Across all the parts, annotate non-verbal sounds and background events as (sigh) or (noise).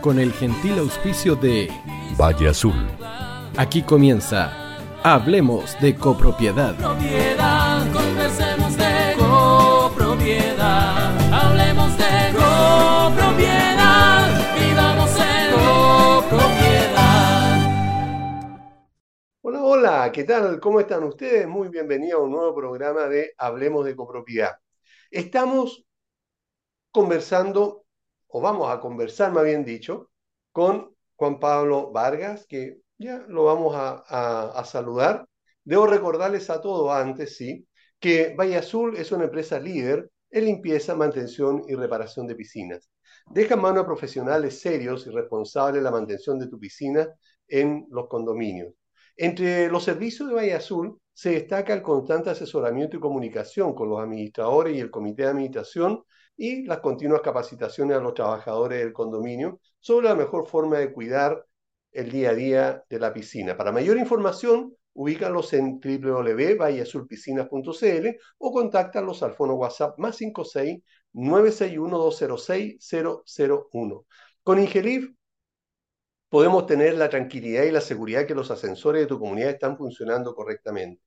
con el gentil auspicio de Valle Azul. Aquí comienza Hablemos de copropiedad. Propiedad, conversemos de copropiedad. Hablemos de copropiedad. Vivamos en copropiedad. Hola, hola, ¿qué tal? ¿Cómo están ustedes? Muy bienvenidos a un nuevo programa de Hablemos de copropiedad. Estamos conversando, o vamos a conversar más bien dicho, con Juan Pablo Vargas, que ya lo vamos a, saludar. Debo recordarles a todos antes, sí, que Valle Azul es una empresa líder en limpieza, mantención y reparación de piscinas. Deja en manos a profesionales serios y responsables la mantención de tu piscina en los condominios. Entre los servicios de Valle Azul se destaca el constante asesoramiento y comunicación con los administradores y el comité de administración y las continuas capacitaciones a los trabajadores del condominio sobre la mejor forma de cuidar el día a día de la piscina. Para mayor información, ubícalos en www.valleazulpiscinas.cl o contáctalos al fono WhatsApp más 56 961 206 001. Con Ingelif podemos tener la tranquilidad y la seguridad que los ascensores de tu comunidad están funcionando correctamente.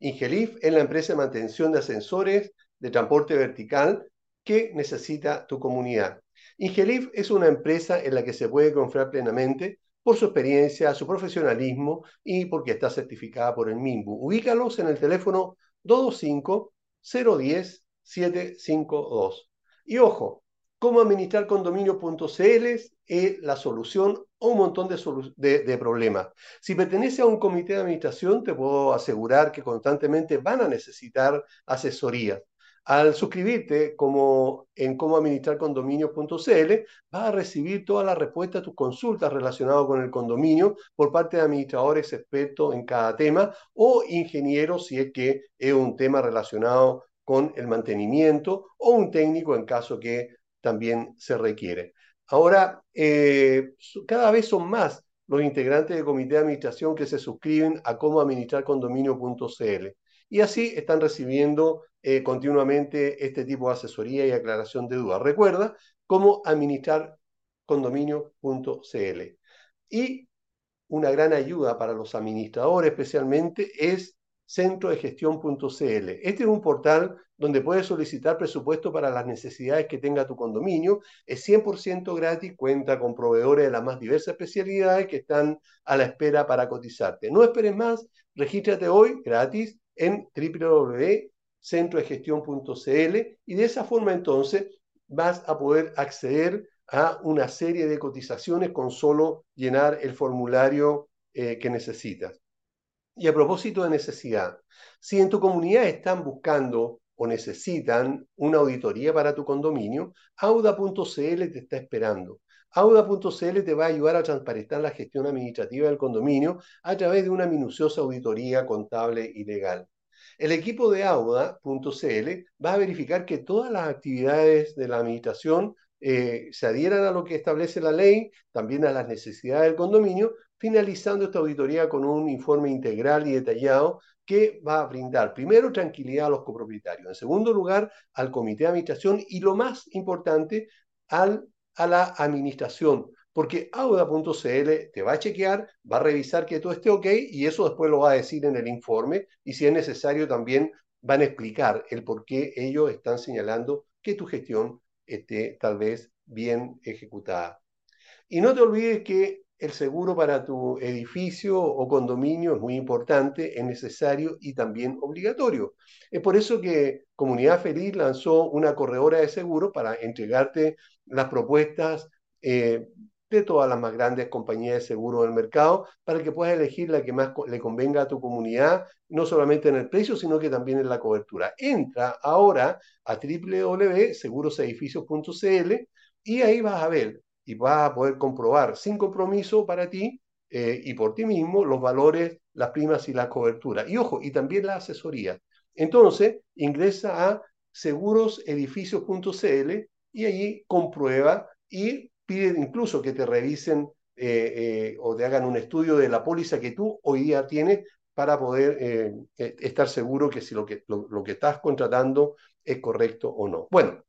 Ingelif es la empresa de mantención de ascensores de transporte vertical que necesita tu comunidad. Ingelif es una empresa en la que se puede confiar plenamente por su experiencia, su profesionalismo y porque está certificada por el MIMBU. Ubícalos en el teléfono 225-010-752. Y ojo, cómo administrar condominio.cl es la solución a un montón de, solu- de, de problemas. Si pertenece a un comité de administración, te puedo asegurar que constantemente van a necesitar asesoría. Al suscribirte como en cómo administrar condominios.cl, vas a recibir todas las respuestas a tus consultas relacionadas con el condominio por parte de administradores expertos en cada tema o ingenieros si es que es un tema relacionado con el mantenimiento o un técnico en caso que también se requiere. Ahora, eh, cada vez son más los integrantes del comité de administración que se suscriben a cómo administrar condominio.cl y así están recibiendo eh, continuamente este tipo de asesoría y aclaración de dudas. Recuerda cómo administrar condominio.cl. Y una gran ayuda para los administradores especialmente es centrodegestión.cl. Este es un portal donde puedes solicitar presupuesto para las necesidades que tenga tu condominio. Es 100% gratis, cuenta con proveedores de las más diversas especialidades que están a la espera para cotizarte. No esperes más, regístrate hoy gratis en www.centrodegestión.cl y de esa forma entonces vas a poder acceder a una serie de cotizaciones con solo llenar el formulario eh, que necesitas. Y a propósito de necesidad, si en tu comunidad están buscando o necesitan una auditoría para tu condominio, auda.cl te está esperando. Auda.cl te va a ayudar a transparentar la gestión administrativa del condominio a través de una minuciosa auditoría contable y legal. El equipo de Auda.cl va a verificar que todas las actividades de la administración eh, se adhieran a lo que establece la ley, también a las necesidades del condominio, finalizando esta auditoría con un informe integral y detallado que va a brindar primero tranquilidad a los copropietarios, en segundo lugar al comité de administración y lo más importante a la administración, porque auda.cl te va a chequear, va a revisar que todo esté ok y eso después lo va a decir en el informe y si es necesario también van a explicar el por qué ellos están señalando que tu gestión esté tal vez bien ejecutada. Y no te olvides que el seguro para tu edificio o condominio es muy importante, es necesario y también obligatorio. Es por eso que Comunidad Feliz lanzó una corredora de seguros para entregarte las propuestas eh, de todas las más grandes compañías de seguro del mercado para que puedas elegir la que más le convenga a tu comunidad, no solamente en el precio, sino que también en la cobertura. Entra ahora a www.segurosedificios.cl y ahí vas a ver y vas a poder comprobar sin compromiso para ti eh, y por ti mismo los valores, las primas y las coberturas. Y ojo, y también la asesoría. Entonces, ingresa a segurosedificios.cl y allí comprueba y pide incluso que te revisen eh, eh, o te hagan un estudio de la póliza que tú hoy día tienes para poder eh, eh, estar seguro que si lo que, lo, que estás contratando es correcto o no. Bueno,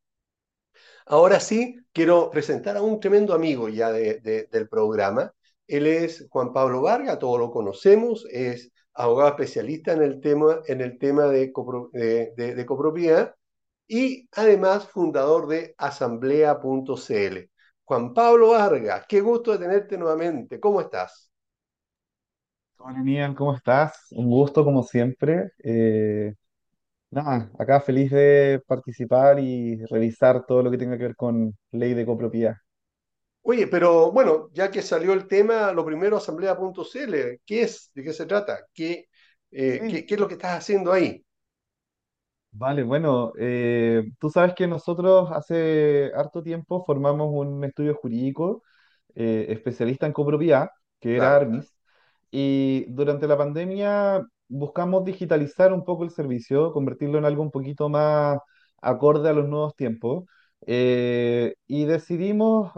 Ahora sí, quiero presentar a un tremendo amigo ya de, de, del programa. Él es Juan Pablo Vargas, todos lo conocemos, es abogado especialista en el tema, en el tema de, de, de copropiedad y además fundador de asamblea.cl. Juan Pablo Vargas, qué gusto de tenerte nuevamente. ¿Cómo estás? Hola, Nian, ¿cómo estás? Un gusto como siempre. Eh, nada, acá feliz de participar y revisar todo lo que tenga que ver con ley de copropiedad. Oye, pero bueno, ya que salió el tema, lo primero, asamblea.cl, ¿qué es? ¿De qué se trata? ¿Qué, eh, Sí, qué, qué es lo que estás haciendo ahí? Vale, bueno, eh, tú sabes que nosotros hace harto tiempo formamos un estudio jurídico eh, especialista en copropiedad, que era Claro, Armis, y durante la pandemia buscamos digitalizar un poco el servicio, convertirlo en algo un poquito más acorde a los nuevos tiempos, eh, y decidimos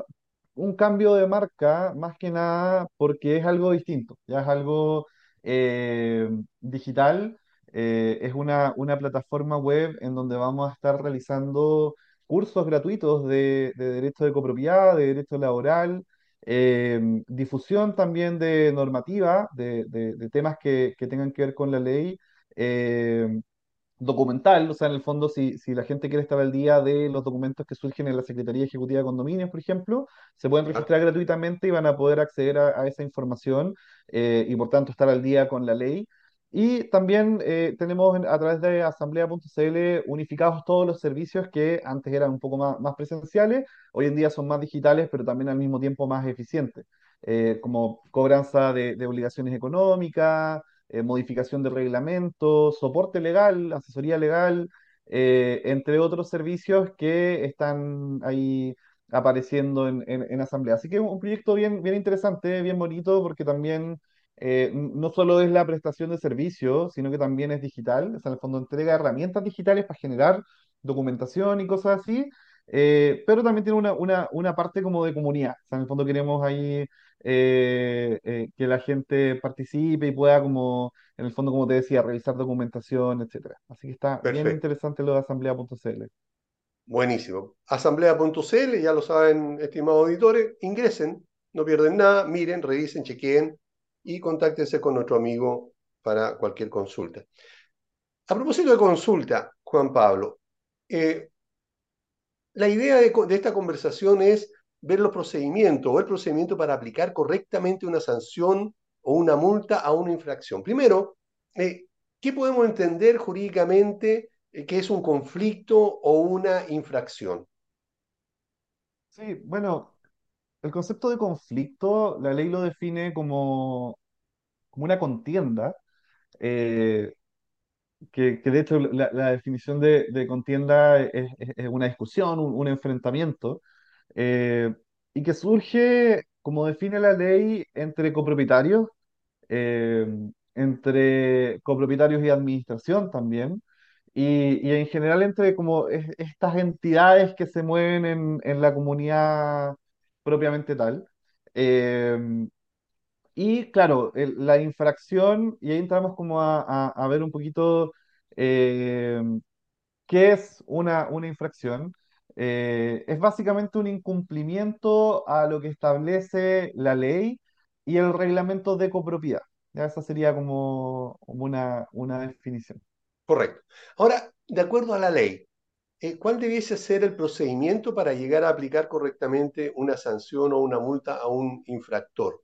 un cambio de marca más que nada porque es algo distinto, ya es algo eh, digital, eh, es una, una plataforma web en donde vamos a estar realizando cursos gratuitos de, de derecho de copropiedad, de derecho laboral, eh, difusión también de normativa, de, de- de temas que, que tengan que ver con la ley. eh, documental, o sea, en el fondo, si, si la gente quiere estar al día de los documentos que surgen en la Secretaría Ejecutiva de Condominios, por ejemplo, se pueden registrar gratuitamente y van a poder acceder a, a esa información eh, y por tanto estar al día con la ley. Y también eh, tenemos en- a través de asamblea.cl unificados todos los servicios que antes eran un poco más, presenciales, hoy en día son más digitales, pero también al mismo tiempo más eficientes, eh, como cobranza de, obligaciones económicas eh, modificación de reglamentos, soporte legal, asesoría legal, entre otros servicios que están ahí apareciendo en, en- en asamblea. Así que un proyecto bien, bien interesante, bien bonito, porque también eh, no solo es la prestación de servicios, sino que también es digital, o sea, en el fondo entrega herramientas digitales para generar documentación y cosas así. eh, pero también tiene una, una, una parte como de comunidad. O sea, en el fondo queremos ahí eh, que la gente participe y pueda como, en el fondo, como te decía, revisar documentación, etcétera. Así que está bien interesante lo de asamblea.cl. Buenísimo. Asamblea.cl, ya lo saben, estimados auditores, ingresen, no pierden nada, miren, revisen, chequeen y contáctense con nuestro amigo para cualquier consulta. A propósito de consulta, Juan Pablo, eh, la idea de, esta conversación es ver los procedimientos o el procedimiento para aplicar correctamente una sanción o una multa a una infracción. Primero, eh, ¿qué podemos entender jurídicamente eh, que es un conflicto o una infracción? Sí, bueno, el concepto de conflicto, la ley lo define como, como una contienda, eh, que, de hecho la, definición de, contienda es, es- una discusión, un, enfrentamiento, eh, y que surge, como define la ley, entre copropietarios eh, entre copropietarios y administración también, y, en general entre como es- estas entidades que se mueven en, en la comunidad propiamente tal. Eh, y claro, la infracción, y ahí entramos como a, ver un poquito eh, qué es una, una infracción. Eh, es básicamente un incumplimiento a lo que establece la ley y el reglamento de copropiedad. Ya esa sería como, como una, una definición. Correcto. Ahora, de acuerdo a la ley, eh, ¿cuál debiese ser el procedimiento para llegar a aplicar correctamente una sanción o una multa a un infractor?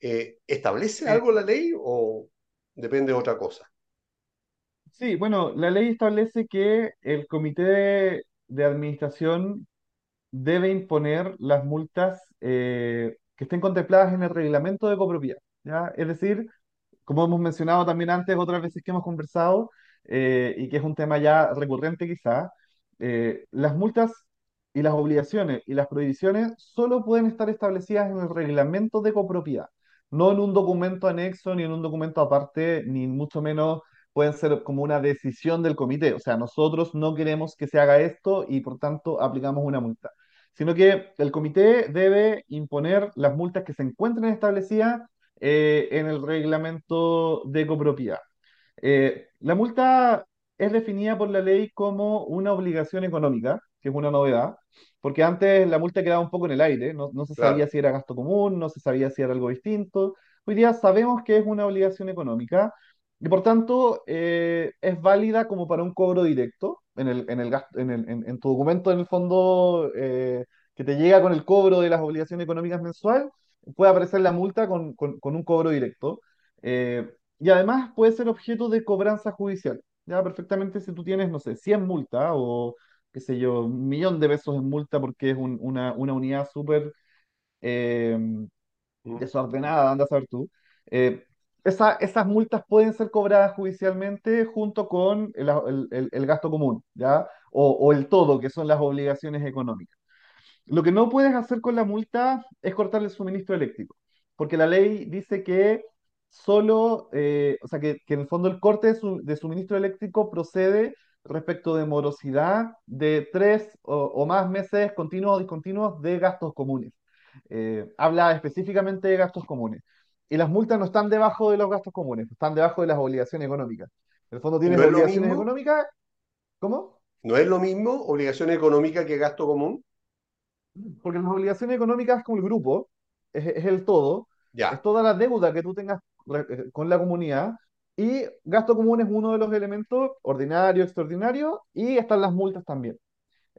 Eh, ¿establece algo la ley o depende de otra cosa? sí, bueno, la ley establece que el comité de, de administración debe imponer las multas eh, que estén contempladas en el reglamento de copropiedad. ¿ya? Es decir, como hemos mencionado también antes, otras veces que hemos conversado, eh, y que es un tema ya recurrente quizá, eh, las multas y las obligaciones y las prohibiciones solo pueden estar establecidas en el reglamento de copropiedad, no en un documento anexo ni en un documento aparte, ni mucho menos pueden ser como una decisión del comité. O sea, nosotros no queremos que se haga esto y por tanto aplicamos una multa, sino que el comité debe imponer las multas que se encuentren establecidas eh, en el reglamento de copropiedad. Eh, la multa es definida por la ley como una obligación económica, que es una novedad, porque antes la multa quedaba un poco en el aire, no, no se sabía si era gasto común, no se sabía si era algo distinto. Hoy día sabemos que es una obligación económica y por tanto eh, es válida como para un cobro directo en el, en el gasto, en el, en, en tu documento en el fondo eh, que te llega con el cobro de las obligaciones económicas mensual, puede aparecer la multa con, con- con un cobro directo. Eh, y además puede ser objeto de cobranza judicial. Ya perfectamente si tú tienes, no sé, 100 multas o qué sé yo, un millón de pesos en multa porque es un- una, una unidad súper eh, ¿Mm? desordenada, anda a saber tú. Eh, esa- esas multas pueden ser cobradas judicialmente junto con el, el- el- el gasto común, ¿ya? O, o el todo, que son las obligaciones económicas. Lo que no puedes hacer con la multa es cortarle el suministro eléctrico, porque la ley dice que solo, eh, o sea, que, que en el fondo el corte de, su- de suministro eléctrico procede respecto de morosidad de tres o, o más meses continuos o discontinuos de gastos comunes. Eh, habla específicamente de gastos comunes. Y las multas no están debajo de los gastos comunes, están debajo de las obligaciones económicas. En el fondo ¿Y tienes no es obligaciones económicas, ¿cómo? ¿No es lo mismo obligación económica que gasto común? Porque las obligaciones económicas es como el grupo, es, es el todo, es Ya, toda la deuda que tú tengas con la comunidad, y gasto común es uno de los elementos, ordinario, extraordinario, y están las multas también,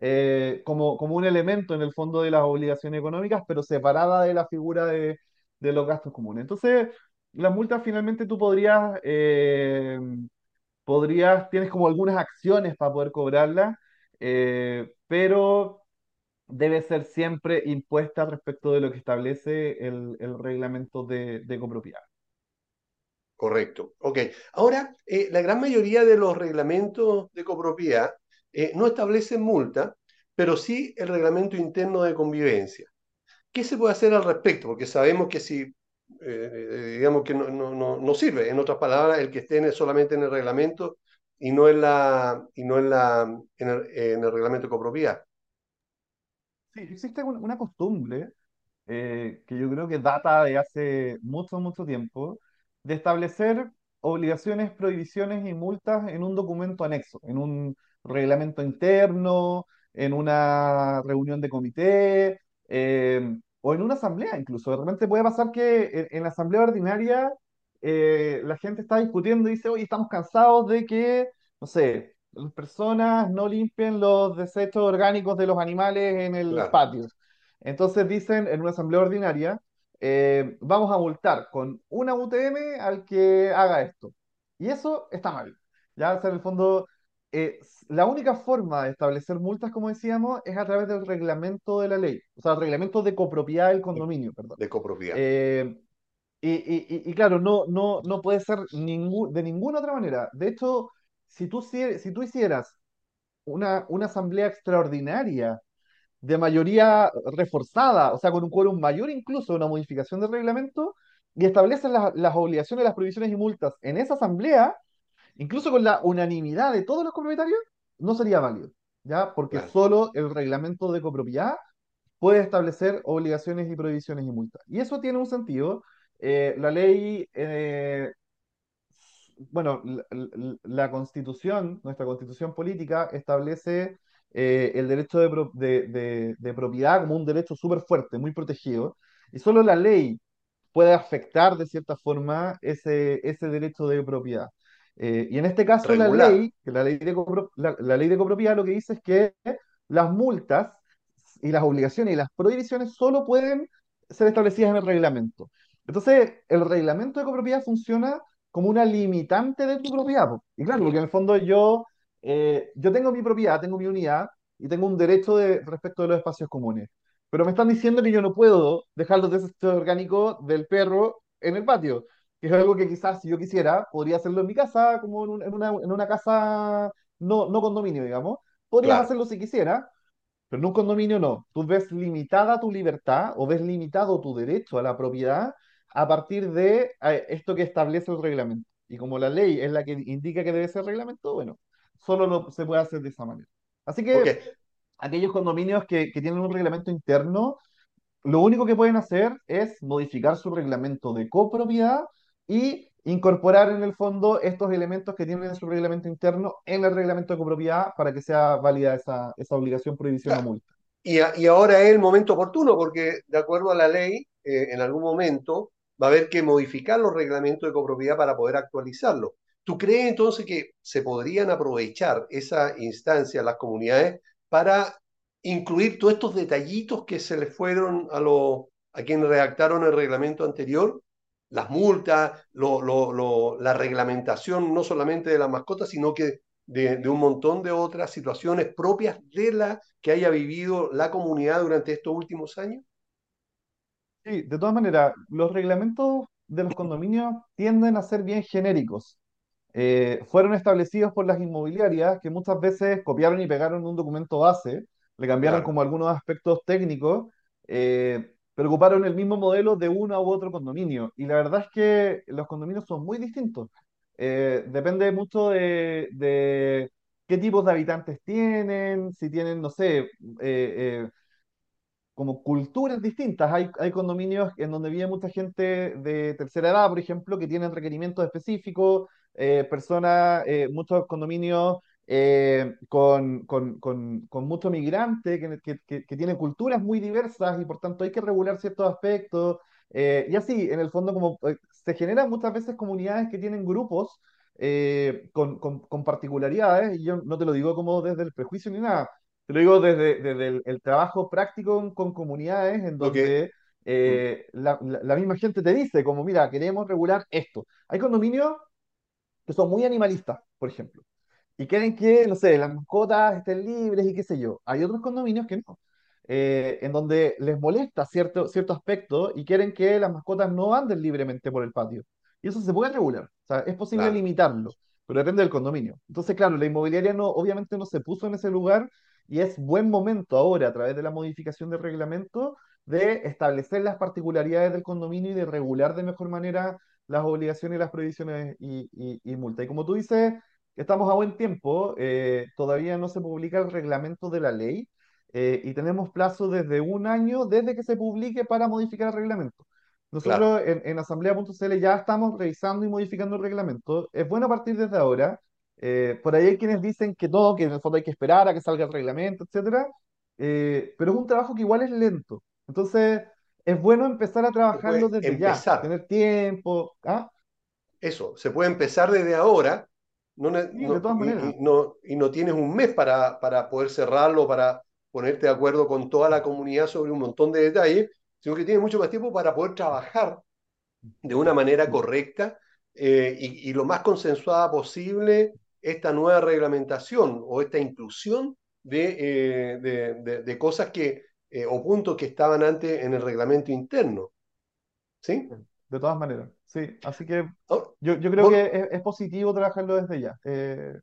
eh, como, como un elemento en el fondo de las obligaciones económicas, pero separada de la figura de, de los gastos comunes. Entonces, las multas finalmente tú podrías, eh, podrías, tienes como algunas acciones para poder cobrarlas, eh, pero debe ser siempre impuesta respecto de lo que establece el, el reglamento de, de copropiedad. Correcto. Ok. Ahora, eh, la gran mayoría de los reglamentos de copropiedad eh, no establecen multa, pero sí el reglamento interno de convivencia. ¿Qué se puede hacer al respecto? Porque sabemos que si, eh, digamos que no, no, no, no sirve, en otras palabras, el que esté en solamente en el reglamento y no en la, y no en la, en el, en el reglamento de copropiedad. Sí, existe un- una costumbre que yo creo que data de hace mucho, mucho tiempo, de establecer obligaciones, prohibiciones y multas en un documento anexo, en un reglamento interno, en una reunión de comité, eh, o en una asamblea incluso. De repente puede pasar que en, en la asamblea ordinaria eh, la gente está discutiendo y dice, oye, estamos cansados de que, no sé, las personas no limpien los desechos orgánicos de los animales en el Claro, patio. Entonces dicen en una asamblea ordinaria, eh, vamos a multar con una UTM al que haga esto. Y eso está mal. Ya, o sea, en el fondo, eh, la única forma de establecer multas, como decíamos, es a través del reglamento de la ley, o sea, el reglamento de copropiedad del de, condominio, perdón. de copropiedad. Eh, y, y- y- claro, no, no, no puede ser de ninguna otra manera. De hecho, si tú, si, si tú hicieras una, una asamblea extraordinaria, de mayoría reforzada, o sea, con un quórum mayor incluso, una modificación del reglamento, y establecen las, las obligaciones, las prohibiciones y multas en esa asamblea, incluso con la unanimidad de todos los copropietarios, no sería válido, ¿ya? Porque Claro. solo el reglamento de copropiedad puede establecer obligaciones y prohibiciones y multas. Y eso tiene un sentido. Eh, la ley eh, bueno, la, la- la constitución, nuestra constitución política establece eh, el derecho de, pro- de- de- de propiedad como un derecho súper fuerte, muy protegido, y solo la ley puede afectar de cierta forma ese, ese derecho de propiedad. Eh, y en este caso la ley, la ley de copro- la, la ley de copropiedad lo que dice es que las multas y las obligaciones y las prohibiciones solo pueden ser establecidas en el reglamento. Entonces, el reglamento de copropiedad funciona como una limitante de tu propiedad. Y claro, porque en el fondo yo, eh, yo tengo mi propiedad, tengo mi unidad y tengo un derecho de, respecto de los espacios comunes. Pero me están diciendo que yo no puedo dejar los desechos orgánicos del perro en el patio, que es algo que quizás si yo quisiera, podría hacerlo en mi casa, como en, un- en una, en una casa no, no condominio, digamos. Podrías claro. hacerlo si quisiera, pero en un condominio no. Tú ves limitada tu libertad o ves limitado tu derecho a la propiedad a partir de eh, esto que establece el reglamento. Y como la ley es la que indica que debe ser reglamento, bueno, solo lo- se puede hacer de esa manera. Así que aquellos condominios que, que tienen un reglamento interno, lo único que pueden hacer es modificar su reglamento de copropiedad y incorporar en el fondo estos elementos que tienen en su reglamento interno en el reglamento de copropiedad para que sea válida esa, esa obligación, prohibición o claro. multa. Y, a- y ahora es el momento oportuno, porque de acuerdo a la ley, eh, en algún momento va a haber que modificar los reglamentos de copropiedad para poder actualizarlos. ¿Tú crees entonces que se podrían aprovechar esa instancia, las comunidades, para incluir todos estos detallitos que se les fueron a, los a quienes redactaron el reglamento anterior? Las multas, lo- lo- lo- la reglamentación no solamente de las mascotas, sino que de, de un montón de otras situaciones propias de la que haya vivido la comunidad durante estos últimos años? Sí, de todas maneras, los reglamentos de los condominios tienden a ser bien genéricos. Eh, fueron establecidos por las inmobiliarias que muchas veces copiaron y pegaron un documento base, le cambiaron Claro. como algunos aspectos técnicos, eh, pero ocuparon el mismo modelo de uno u otro condominio. Y la verdad es que los condominios son muy distintos. Eh, depende mucho de, de qué tipos de habitantes tienen, si tienen, no sé, eh, como culturas distintas. Hay, hay condominios en donde vive mucha gente de tercera edad, por ejemplo, que tienen requerimientos específicos, eh, personas, eh, muchos condominios eh, con, con, con, con mucho migrante, que, que, que- que tienen culturas muy diversas y por tanto hay que regular ciertos aspectos. eh, y así, en el fondo, como eh, se generan muchas veces comunidades que tienen grupos eh, con, con, con particularidades, y yo no te lo digo como desde el prejuicio ni nada, te lo digo desde, desde el, el trabajo práctico con, con comunidades en donde mm, eh, la, la- la misma gente te dice, como, mira, queremos regular esto. Hay condominios que son muy animalistas, por ejemplo, y quieren que, no sé, las mascotas estén libres y qué sé yo. Hay otros condominios que no, eh, en donde les molesta cierto, cierto aspecto y quieren que las mascotas no anden libremente por el patio. Y eso se puede regular, o sea, es posible claro. limitarlo, pero depende del condominio. Entonces, claro, la inmobiliaria no, obviamente no se puso en ese lugar y es buen momento ahora, a través de la modificación del reglamento, de establecer las particularidades del condominio y de regular de mejor manera las obligaciones, las prohibiciones y, y, y multa. Y como tú dices, estamos a buen tiempo, eh, todavía no se publica el reglamento de la ley eh, y tenemos plazo desde un año desde que se publique para modificar el reglamento. Claro. Nosotros en, en asamblea.cl ya estamos revisando y modificando el reglamento. Es bueno partir desde ahora. Eh, por ahí hay quienes dicen que no, que en el fondo hay que esperar a que salga el reglamento, etcétera. Eh, pero es un trabajo que igual es lento. Entonces, es bueno empezar a trabajarlo desde ya, empezar. tener tiempo. ¿ah? Eso, se puede empezar desde ahora no, Sí, de no- todas y, maneras. y no, y no tienes un mes para, para poder cerrarlo, para ponerte de acuerdo con toda la comunidad sobre un montón de detalles, sino que tienes mucho más tiempo para poder trabajar de una manera correcta eh, y, y lo más consensuada posible esta nueva reglamentación o esta inclusión de, eh, de, de- de cosas que, eh, o puntos que estaban antes en el reglamento interno. ¿Sí? De todas maneras, sí. Así que Ahora, yo, yo creo que es, es positivo trabajarlo desde ya. Eh,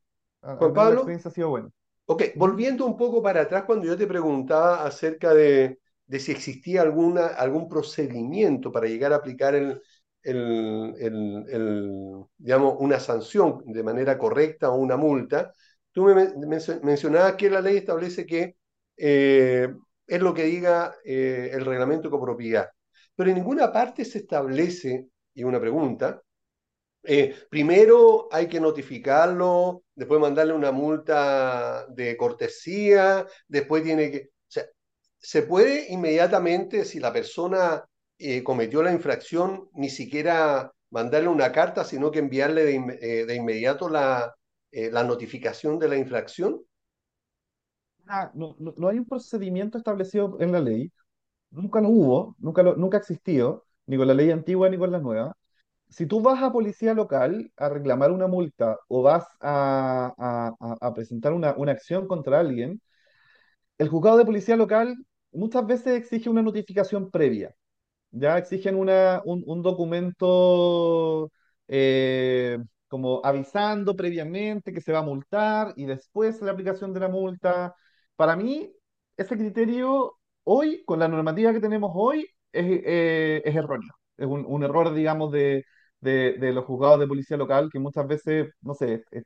Juan menos la Pablo, experiencia ha sido buena. Ok, volviendo un poco para atrás, cuando yo te preguntaba acerca de, de si existía alguna, algún procedimiento para llegar a aplicar el, el- una sanción de manera correcta o una multa, tú me men- mencio- mencionabas que la ley establece que eh, es lo que diga eh, el reglamento copropiedad, pero en ninguna parte se establece, y una pregunta, eh, primero hay que notificarlo, después mandarle una multa de cortesía, después tiene que... O sea, se puede inmediatamente, si la persona eh, cometió la infracción, ni siquiera mandarle una carta, sino que enviarle de, eh, inmediato la, eh, la notificación de la infracción. Ah, no, hay un procedimiento establecido en la ley. Nunca lo hubo, nunca, lo, nunca existió, ni con la ley antigua ni con la nueva. Si tú vas a policía local a reclamar una multa o vas a, presentar una acción contra alguien, el juzgado de policía local muchas veces exige una notificación previa. Ya exigen una, un, un documento eh, como avisando previamente que se va a multar y después la aplicación de la multa. Para mí, ese criterio hoy, con la normativa que tenemos hoy, es, eh, es erróneo. Es un, un error, digamos, de, de, de los juzgados de policía local que muchas veces, no sé, eh,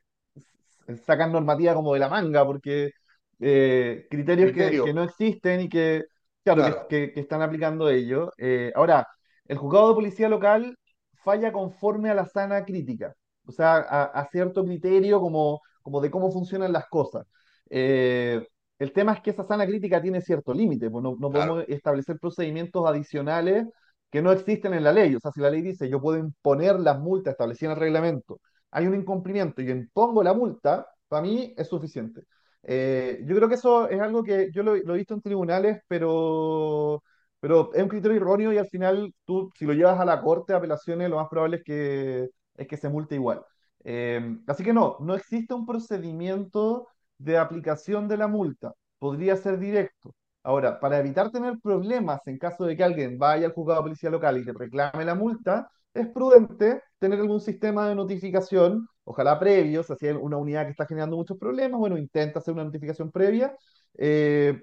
sacan normativa como de la manga porque eh, criterios que, que Criterio, no existen y que Claro, que, claro. que- que están aplicando ello. Eh, ahora, el juzgado de policía local falla conforme a la sana crítica, o sea, a, a cierto criterio como, como de cómo funcionan las cosas. Eh, el tema es que esa sana crítica tiene cierto límite, pues no, no Claro. podemos establecer procedimientos adicionales que no existen en la ley. O sea, si la ley dice yo puedo imponer las multas establecidas en el reglamento, hay un incumplimiento y yo impongo la multa, para mí es suficiente. Eh, yo creo que eso es algo que yo lo, he visto en tribunales, pero, pero es un criterio erróneo y al final tú, si lo llevas a la corte de apelaciones, lo más probable es que, es que se multe igual. Eh, así que no, no existe un procedimiento de aplicación de la multa. Podría ser directo. Ahora, para evitar tener problemas en caso de que alguien vaya al juzgado de policía local y que reclame la multa, es prudente tener algún sistema de notificación, ojalá previo, si hay una unidad que está generando muchos problemas, bueno, intenta hacer una notificación previa. eh,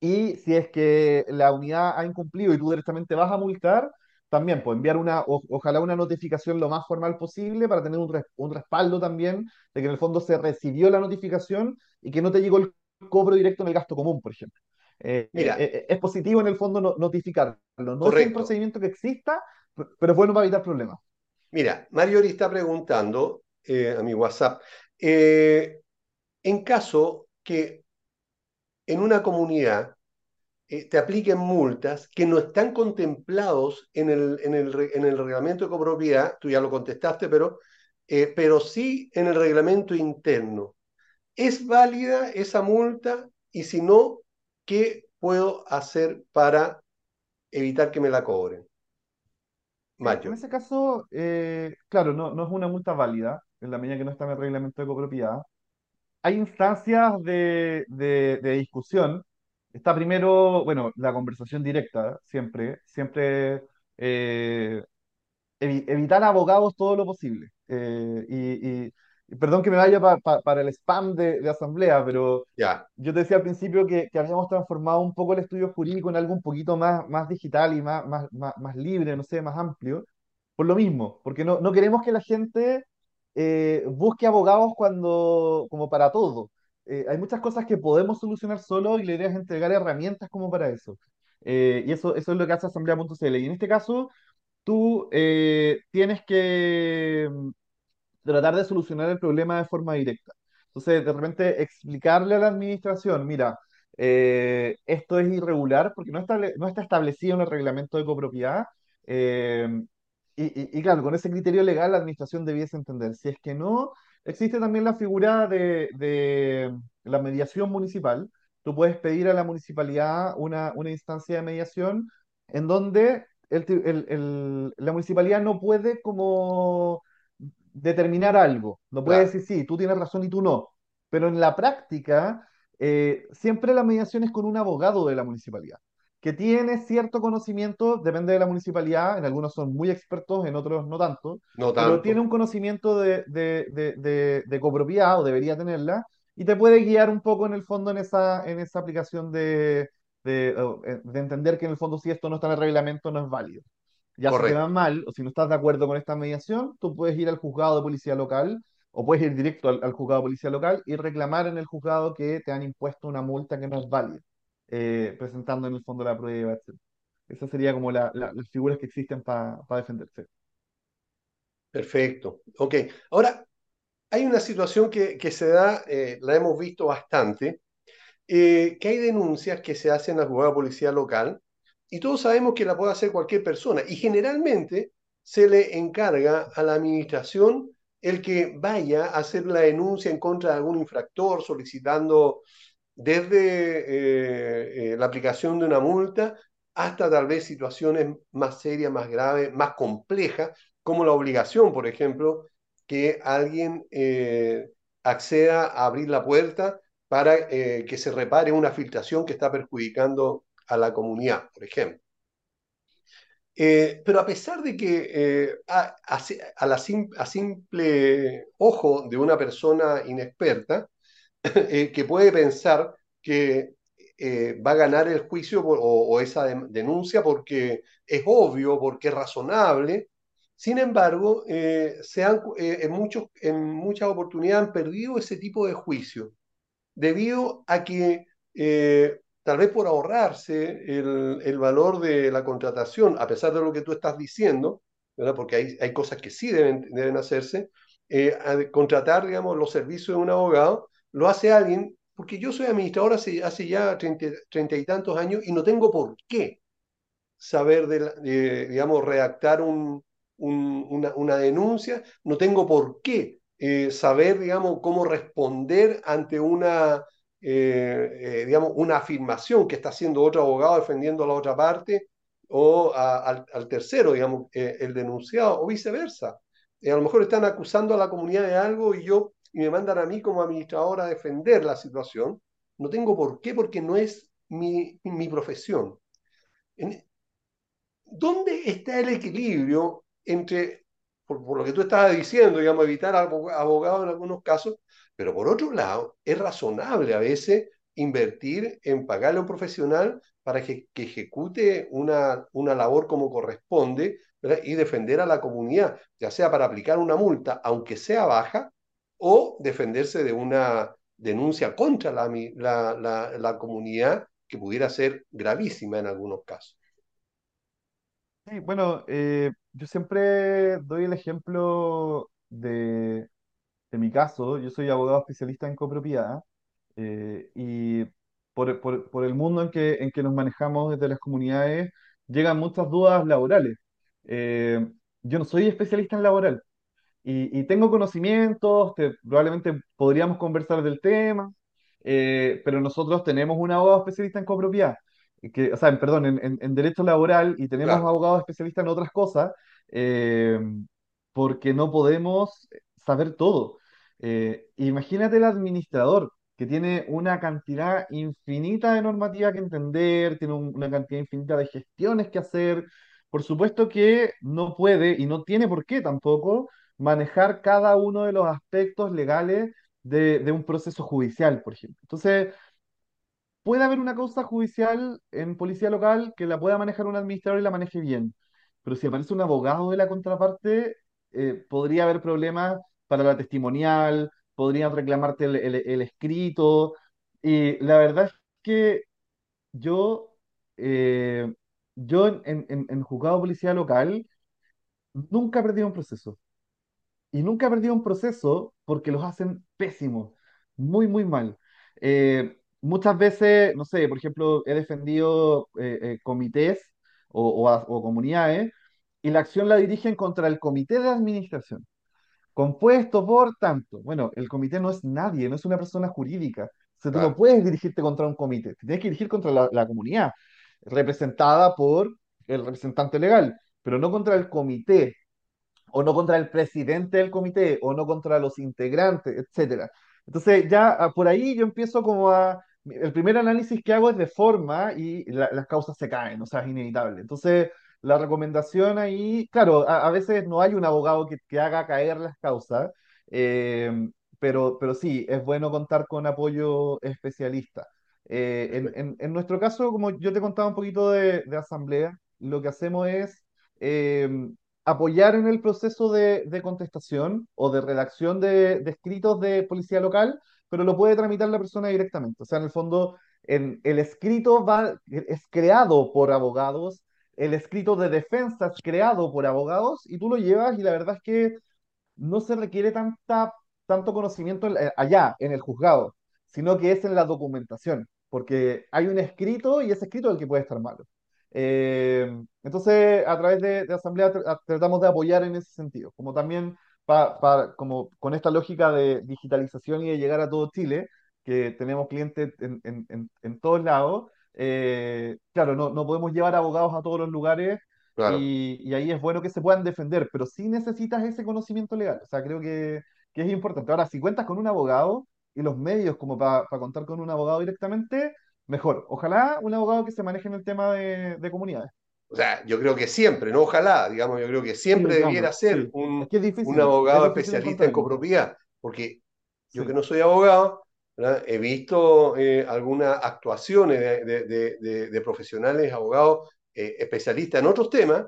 y si es que la unidad ha incumplido y tú directamente vas a multar, también pues enviar una, o- ojalá una notificación lo más formal posible para tener un, res- un respaldo también de que en el fondo se recibió la notificación y que no te llegó el cobro directo en el gasto común, por ejemplo. Eh, Mira. eh, es positivo en el fondo no- notificarlo. No es un procedimiento que exista, pero bueno para evitar problemas. Mira, Mariori está preguntando eh, a mi WhatsApp, eh, en caso que en una comunidad eh, te apliquen multas que no están contemplados en el, en el, en el reglamento de copropiedad, tú ya lo contestaste, pero, pero sí en el reglamento interno. ¿Es válida esa multa? Y si no, ¿qué puedo hacer para evitar que me la cobren? En Mayo. ese caso, eh, claro, no, no es una multa válida, en la medida que no está en el reglamento de copropiedad. Hay instancias de, de- de discusión. Está primero, bueno, la conversación directa, siempre, siempre eh, evi- evitar abogados todo lo posible. Eh, y- y perdón que me vaya pa- pa- para el spam de, de asamblea, pero Ya, yo te decía al principio que, que habíamos transformado un poco el estudio jurídico en algo un poquito más, más digital y más, más, más, más libre, no sé, más amplio, por lo mismo, porque no, no queremos que la gente eh, busque abogados cuando, como para todo. Eh, hay muchas cosas que podemos solucionar solo y la idea es entregar herramientas como para eso. Eh, y eso, eso es lo que hace Asamblea.cl. Y en este caso, tú tienes que tratar de solucionar el problema de forma directa. Entonces, de repente, explicarle a la administración, mira, eh, esto es irregular porque no, no está establecido en el reglamento de copropiedad. eh, y, claro, con ese criterio legal la administración debiese entender. Si es que no, existe también la figura de, la mediación municipal. Tú puedes pedir a la municipalidad una, instancia de mediación en donde la municipalidad no puede como determinar algo. No puede Claro. decir, sí, tú tienes razón y tú no. Pero en la práctica, eh, siempre la mediación es con un abogado de la municipalidad, que tiene cierto conocimiento, depende de la municipalidad, en algunos son muy expertos, en otros no tanto, no pero tanto. tiene un conocimiento de, de, de, de, de copropiedad, o debería tenerla, y te puede guiar un poco en el fondo en esa, en esa aplicación de, de, eh, de entender que en el fondo si esto no está en el reglamento no es válido. Ya si te Correcto. va mal o si no estás de acuerdo con esta mediación, tú puedes ir al juzgado de policía local o puedes ir directo al, al juzgado de policía local y reclamar en el juzgado que te han impuesto una multa que no es válida, eh, presentando en el fondo la prueba, etc. Esa sería como la- la- las figuras que existen para defenderse. Perfecto. Ok. Ahora, hay una situación que, que se da, eh, la hemos visto bastante, eh, que hay denuncias que se hacen al juzgado de policía local y todos sabemos que la puede hacer cualquier persona. Y generalmente se le encarga a la administración el que vaya a hacer la denuncia en contra de algún infractor solicitando desde eh, eh, la aplicación de una multa hasta tal vez situaciones más serias, más graves, más complejas, como la obligación, por ejemplo, que alguien eh, acceda a abrir la puerta para que se repare una filtración que está perjudicando a la comunidad, por ejemplo. Eh, pero a pesar de que eh, a, a, simple ojo de una persona inexperta, (laughs) eh, que puede pensar que va a ganar el juicio o, esa de, denuncia porque es obvio, porque es razonable, sin embargo, se han, en, en muchas oportunidades han perdido ese tipo de juicio, debido a que tal vez por ahorrarse el, el, valor de la contratación, a pesar de lo que tú estás diciendo, ¿verdad? porque hay, hay cosas que sí deben, deben hacerse, eh, contratar, digamos, los servicios de un abogado, lo hace alguien porque yo soy administrador hace, hace ya treinta, y tantos años y no tengo por qué saber, digamos, redactar un, un- una, una denuncia, no tengo por qué eh, saber, digamos, cómo responder ante una, eh, eh, digamos, una afirmación que está haciendo otro abogado defendiendo a la otra parte o al, tercero, digamos, eh, el denunciado, o viceversa. Eh, a lo mejor están acusando a la comunidad de algo y yo y me mandan a mí como administrador a defender la situación. No tengo por qué, porque no es mi, mi profesión. ¿Dónde está el equilibrio entre, por, por lo que tú estabas diciendo, digamos, evitar abo- abogados en algunos casos, pero por otro lado, es razonable a veces invertir en pagarle a un profesional para que, que ejecute una, una labor como corresponde, y defender a la comunidad, ya sea para aplicar una multa, aunque sea baja, o defenderse de una denuncia contra la, la, la comunidad que pudiera ser gravísima en algunos casos. Sí, bueno, eh, yo siempre doy el ejemplo de, de mi caso. Yo soy abogado especialista en copropiedad eh, y por, por- por el mundo en que, en que nos manejamos desde las comunidades llegan muchas dudas laborales. Eh, yo no soy especialista en laboral, y, y tengo conocimientos, te- probablemente podríamos conversar del tema, eh, pero nosotros tenemos un abogado especialista en copropiedad, que, o sea, en- perdón, en, en- en derecho laboral y tenemos Claro, abogados especialistas en otras cosas, eh, porque no podemos saber todo. Eh, imagínate el administrador que tiene una cantidad infinita de normativa que entender, tiene un- una cantidad infinita de gestiones que hacer. Por supuesto que no puede y no tiene por qué tampoco manejar cada uno de los aspectos legales de, de un proceso judicial, por ejemplo. Entonces, puede haber una causa judicial en policía local que la pueda manejar un administrador y la maneje bien, pero si aparece un abogado de la contraparte, eh, podría haber problemas para la testimonial, podrían reclamarte el, el- el escrito, y la verdad es que yo, eh, yo en, en, en juzgado policía local nunca he perdido un proceso. Y nunca he perdido un proceso porque los hacen pésimos, muy, muy mal. Eh, muchas veces, no sé, por ejemplo, he defendido eh, eh, comités o, o o comunidades y la acción la dirigen contra el comité de administración, compuesto por tanto. Bueno, el comité no es nadie, no es una persona jurídica. O sea, tú no claro, puedes dirigirte contra un comité, te tienes que dirigir contra la, la comunidad, representada por el representante legal, pero no contra el comité o no contra el presidente del comité, o no contra los integrantes, etcétera. Entonces ya ah, por ahí yo empiezo como a... El primer análisis que hago es de forma y la- las causas se caen, o sea, es inevitable. Entonces la recomendación ahí, claro, a, a veces no hay un abogado que, que haga caer las causas, eh, pero, pero sí, es bueno contar con apoyo especialista. Eh, en, en- en nuestro caso, como yo te contaba un poquito de, de asamblea, lo que hacemos es... eh, apoyar en el proceso de, de contestación o de redacción de, de escritos de policía local, pero lo puede tramitar la persona directamente. O sea, en el fondo, en- el escrito va, es creado por abogados, el escrito de defensa es creado por abogados y tú lo llevas y la verdad es que no se requiere tanta, tanto conocimiento en- eh, allá, en el juzgado, sino que es en la documentación, porque hay un escrito y ese escrito es el que puede estar malo. Eh, entonces, a través de, de Asamblea tratamos de apoyar en ese sentido, como también pa- pa- como con esta lógica de digitalización y de llegar a todo Chile, que tenemos clientes en, en, en, en todos lados. Eh, claro, no, no podemos llevar abogados a todos los lugares Claro. y, y ahí es bueno que se puedan defender, pero sí necesitas ese conocimiento legal. O sea, creo que, que es importante. Ahora, si cuentas con un abogado y los medios como para contar con un abogado directamente, mejor. Ojalá un abogado que se maneje en el tema de, de comunidades. O sea, yo creo que siempre, no ojalá, digamos, yo creo que Sí, siempre debiera ser sí. Es un, que es un difícil, abogado especialista en copropiedad, porque yo que no soy abogado, He visto eh, algunas actuaciones de, profesionales, abogados, eh, especialistas en otros temas,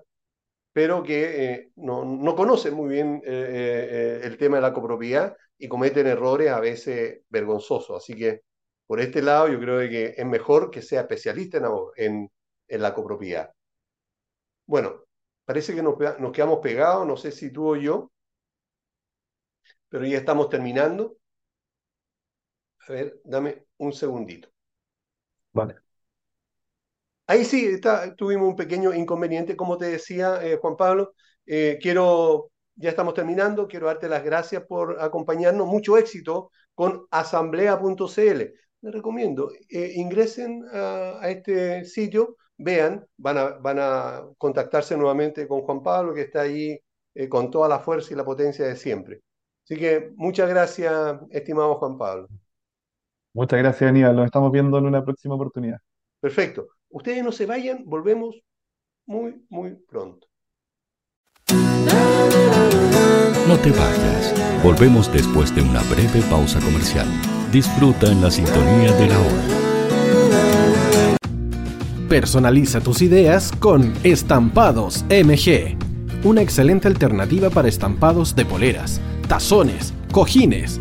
pero que eh, no, no conocen muy bien el tema de la copropiedad y cometen errores a veces vergonzosos. Así que por este lado yo creo que es mejor que sea especialista en, la copropiedad. Bueno, parece que nos quedamos pegados, no sé si tú o yo, pero ya estamos terminando. A ver, dame un segundito. Vale. Ahí sí, está, tuvimos un pequeño inconveniente, como te decía eh, Juan Pablo. Eh, quiero, ya estamos terminando, quiero darte las gracias por acompañarnos. Mucho éxito con asamblea.cl. Les recomiendo, eh, ingresen a, a este sitio, vean, van a, van a contactarse nuevamente con Juan Pablo, que está ahí con toda la fuerza y la potencia de siempre. Así que muchas gracias, estimado Juan Pablo. Muchas gracias, Aníbal. Nos estamos viendo en una próxima oportunidad. Perfecto. Ustedes no se vayan, volvemos muy, muy pronto. No te vayas. Volvemos después de una breve pausa comercial. Disfruta en la sintonía de la hora. Personaliza tus ideas con Estampados MG. Una excelente alternativa para estampados de poleras, tazones, cojines,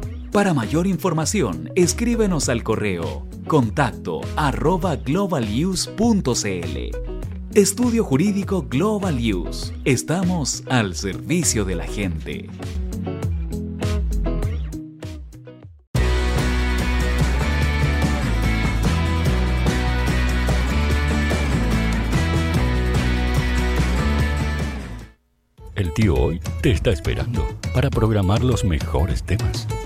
Para mayor información, escríbenos al correo contacto arroba. Estudio Jurídico Global Use. Estamos al servicio de la gente. El tío hoy te está esperando para programar los mejores temas.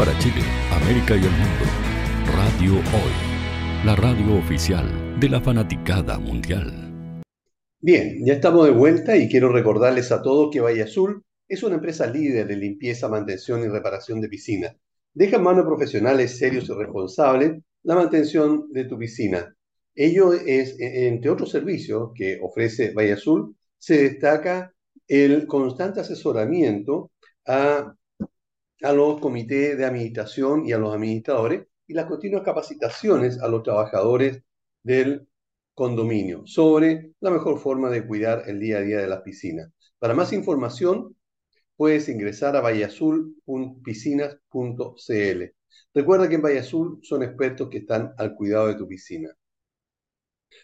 Para Chile, América y el mundo, Radio Hoy, la radio oficial de la fanaticada mundial. Bien, ya estamos de vuelta y quiero recordarles a todos que Valle Azul es una empresa líder de limpieza, mantención y reparación de piscinas. Deja en manos profesionales serios y responsables la mantención de tu piscina. Ello es, entre otros servicios que ofrece Valle Azul, se destaca el constante asesoramiento a a los comités de administración y a los administradores y las continuas capacitaciones a los trabajadores del condominio sobre la mejor forma de cuidar el día a día de las piscinas. Para más información, puedes ingresar a valleazul.piscinas.cl. Recuerda que en Valle Azul son expertos que están al cuidado de tu piscina.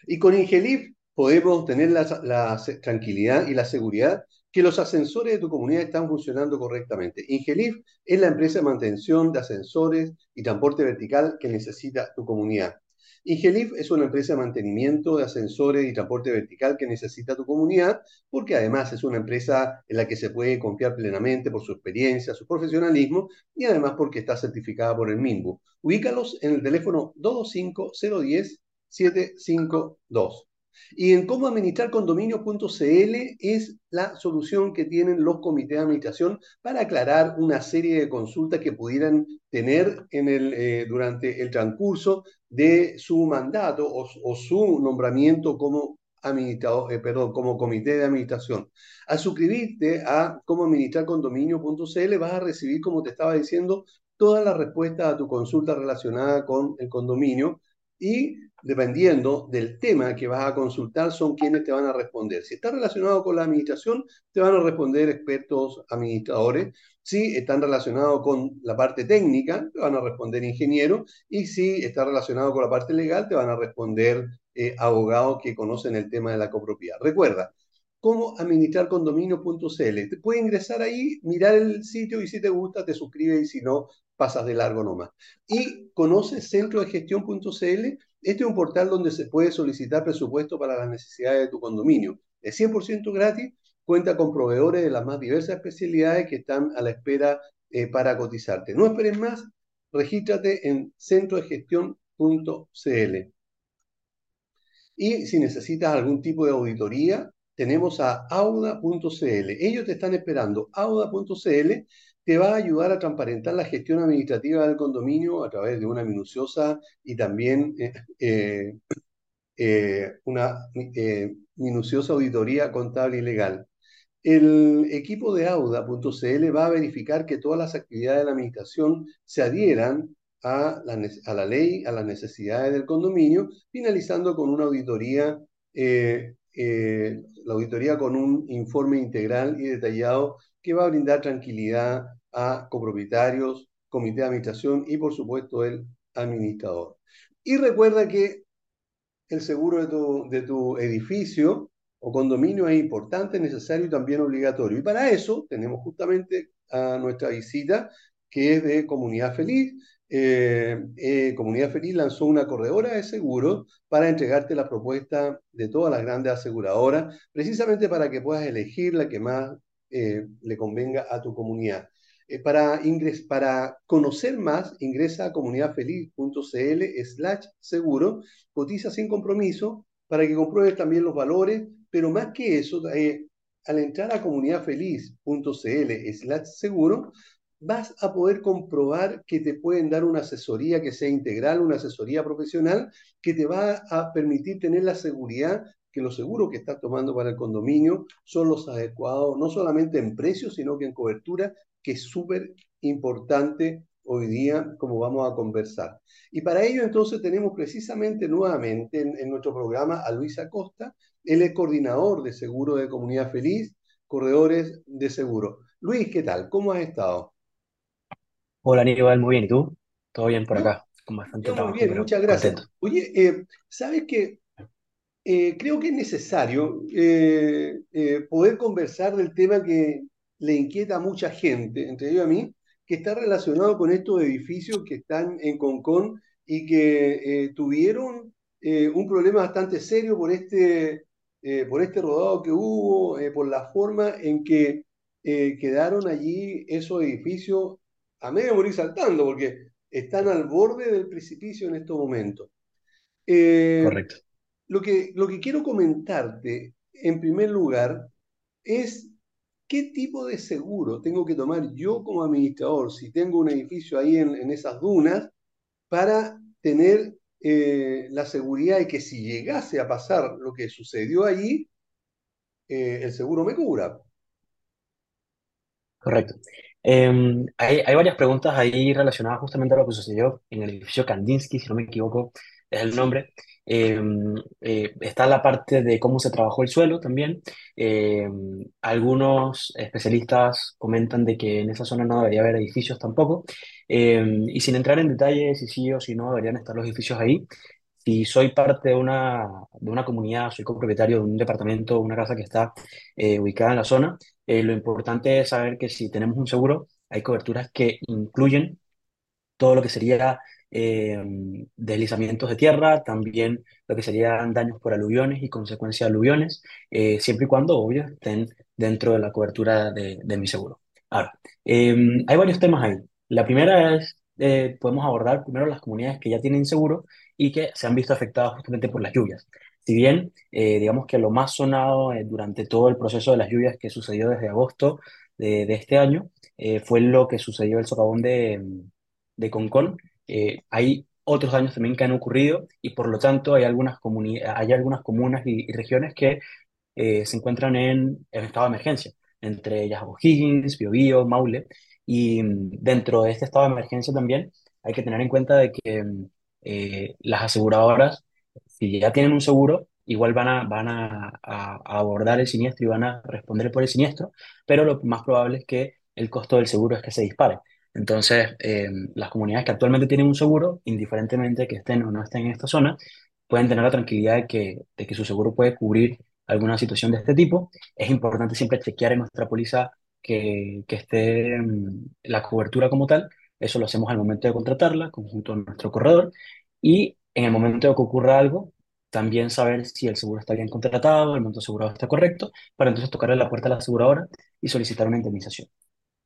Y con Ingelif podemos tener la tranquilidad y la seguridad que los ascensores de tu comunidad están funcionando correctamente. Ingelif es la empresa de mantención de ascensores y transporte vertical que necesita tu comunidad. Ingelif es una empresa de mantenimiento de ascensores y transporte vertical que necesita tu comunidad, porque además es una empresa en la que se puede confiar plenamente por su experiencia, su profesionalismo y además porque está certificada por el MINBU. Ubícalos en el teléfono 225 752 y en cómo administrar condominio.cl es la solución que tienen los comités de administración para aclarar una serie de consultas que pudieran tener en el, eh, durante el transcurso de su mandato o, su nombramiento como administrador, eh, perdón, como comité de administración. Al suscribirte a cómo administrar condominio.cl vas a recibir, como te estaba diciendo, todas las respuestas a tu consulta relacionada con el condominio y dependiendo del tema que vas a consultar, son quienes te van a responder. Si está relacionado con la administración, te van a responder expertos administradores. Si están relacionados con la parte técnica, te van a responder ingenieros. Y si está relacionado con la parte legal, te van a responder eh, abogados que conocen el tema de la copropiedad. Recuerda, cómo administrar condominio.cl. Puedes ingresar ahí, mirar el sitio y si te gusta, te suscribes y si no, pasas de largo nomás. Y conoce centrodegestión.cl este es un portal donde se puede solicitar presupuesto para las necesidades de tu condominio. Es 100% gratis, cuenta con proveedores de las más diversas especialidades que están a la espera eh, para cotizarte. No esperes más, regístrate en centrodegestión.cl. Y si necesitas algún tipo de auditoría, tenemos a auda.cl. Ellos te están esperando. Auda.cl te va a ayudar a transparentar la gestión administrativa del condominio a través de una minuciosa y también eh, eh, eh, una minuciosa auditoría contable y legal. El equipo de Auda.cl va a verificar que todas las actividades de la administración se adhieran a la, a la ley, a las necesidades del condominio, finalizando con una auditoría la auditoría con un informe integral y detallado que va a brindar tranquilidad a copropietarios, comité de administración y por supuesto el administrador. Y recuerda que el seguro de tu, de tu edificio o condominio es importante, necesario y también obligatorio. Y para eso tenemos justamente a nuestra visita que es de Comunidad Feliz. Eh, eh, Comunidad Feliz lanzó una corredora de seguros para entregarte la propuesta de todas las grandes aseguradoras, precisamente para que puedas elegir la que más eh, le convenga a tu comunidad. Eh, para, conocer más, ingresa a comunidadfeliz.cl slash seguro, cotiza sin compromiso para que compruebes también los valores, pero más que eso, eh, al entrar a comunidadfeliz.cl slash seguro, vas a poder comprobar que te pueden dar una asesoría que sea integral, una asesoría profesional, que te va a permitir tener la seguridad que los seguros que estás tomando para el condominio son los adecuados, no solamente en precio, sino que en cobertura, que es súper importante hoy día, como vamos a conversar. Y para ello entonces tenemos precisamente nuevamente en, nuestro programa a Luis Acosta, él es coordinador de seguro de Comunidad Feliz, corredores de seguro. Luis, ¿qué tal? ¿Cómo has estado? Hola Aníbal, muy bien. ¿Y tú? Todo bien por acá, con bastante Muy bien, muchas gracias. Oye, eh, ¿sabes qué? Eh, creo que es necesario eh, poder conversar del tema que le inquieta a mucha gente, entre ellos a mí, que está relacionado con estos edificios que están en Concón y que tuvieron un problema bastante serio por este, por este rodado que hubo, por la forma en que quedaron allí esos edificios a medio morir saltando, porque están al borde del precipicio en estos momentos. Correcto. Lo que, lo que quiero comentarte, en primer lugar, es qué tipo de seguro tengo que tomar yo como administrador si tengo un edificio ahí en, esas dunas para tener eh, la seguridad de que si llegase a pasar lo que sucedió allí, eh, el seguro me cubra. Correcto. Em, hay, hay varias preguntas ahí relacionadas justamente a lo que sucedió en el edificio Kandinsky, si no me equivoco, es el nombre. Em, eh, está la parte de cómo se trabajó el suelo también. Em, algunos especialistas comentan de que en esa zona no debería haber edificios tampoco. Em, y sin entrar en detalles si sí o si no deberían estar los edificios ahí, si soy parte de una, de una comunidad, soy copropietario de un departamento, una casa que está eh, ubicada en la zona, eh, lo importante es saber que si tenemos un seguro, hay coberturas que incluyen todo lo que sería eh, deslizamientos de tierra, también lo que serían daños por aluviones y consecuencias de aluviones, eh, siempre y cuando, obvio, estén dentro de la cobertura de, de mi seguro. Ahora, em, hay varios temas ahí. La primera es, eh, podemos abordar primero las comunidades que ya tienen seguro y que se han visto afectadas justamente por las lluvias. Si bien, digamos que lo más sonado durante todo el proceso de las lluvias que sucedió desde agosto de, de este año fue lo que sucedió el socavón de, de Concón, eh, hay otros daños también que han ocurrido y por lo tanto hay algunas, hay algunas comunas y, regiones que eh, se encuentran en, estado de emergencia, entre ellas O'Higgins, Biobío, Maule, y mm, dentro de este estado de emergencia también hay que tener en cuenta de que mm, eh, las aseguradoras, si ya tienen un seguro, igual van a, a, abordar el siniestro y van a responder por el siniestro, pero lo más probable es que el costo del seguro es que se dispare. Entonces, eh, las comunidades que actualmente tienen un seguro, indiferentemente que estén o no estén en esta zona, pueden tener la tranquilidad de que, su seguro puede cubrir alguna situación de este tipo. Es importante siempre chequear en nuestra póliza que, que esté mm, la cobertura como tal. Eso lo hacemos al momento de contratarla, conjunto a nuestro corredor. Y en el momento de que ocurra algo, también saber si el seguro está bien contratado, el monto asegurado está correcto, para entonces tocarle la puerta a la aseguradora y solicitar una indemnización.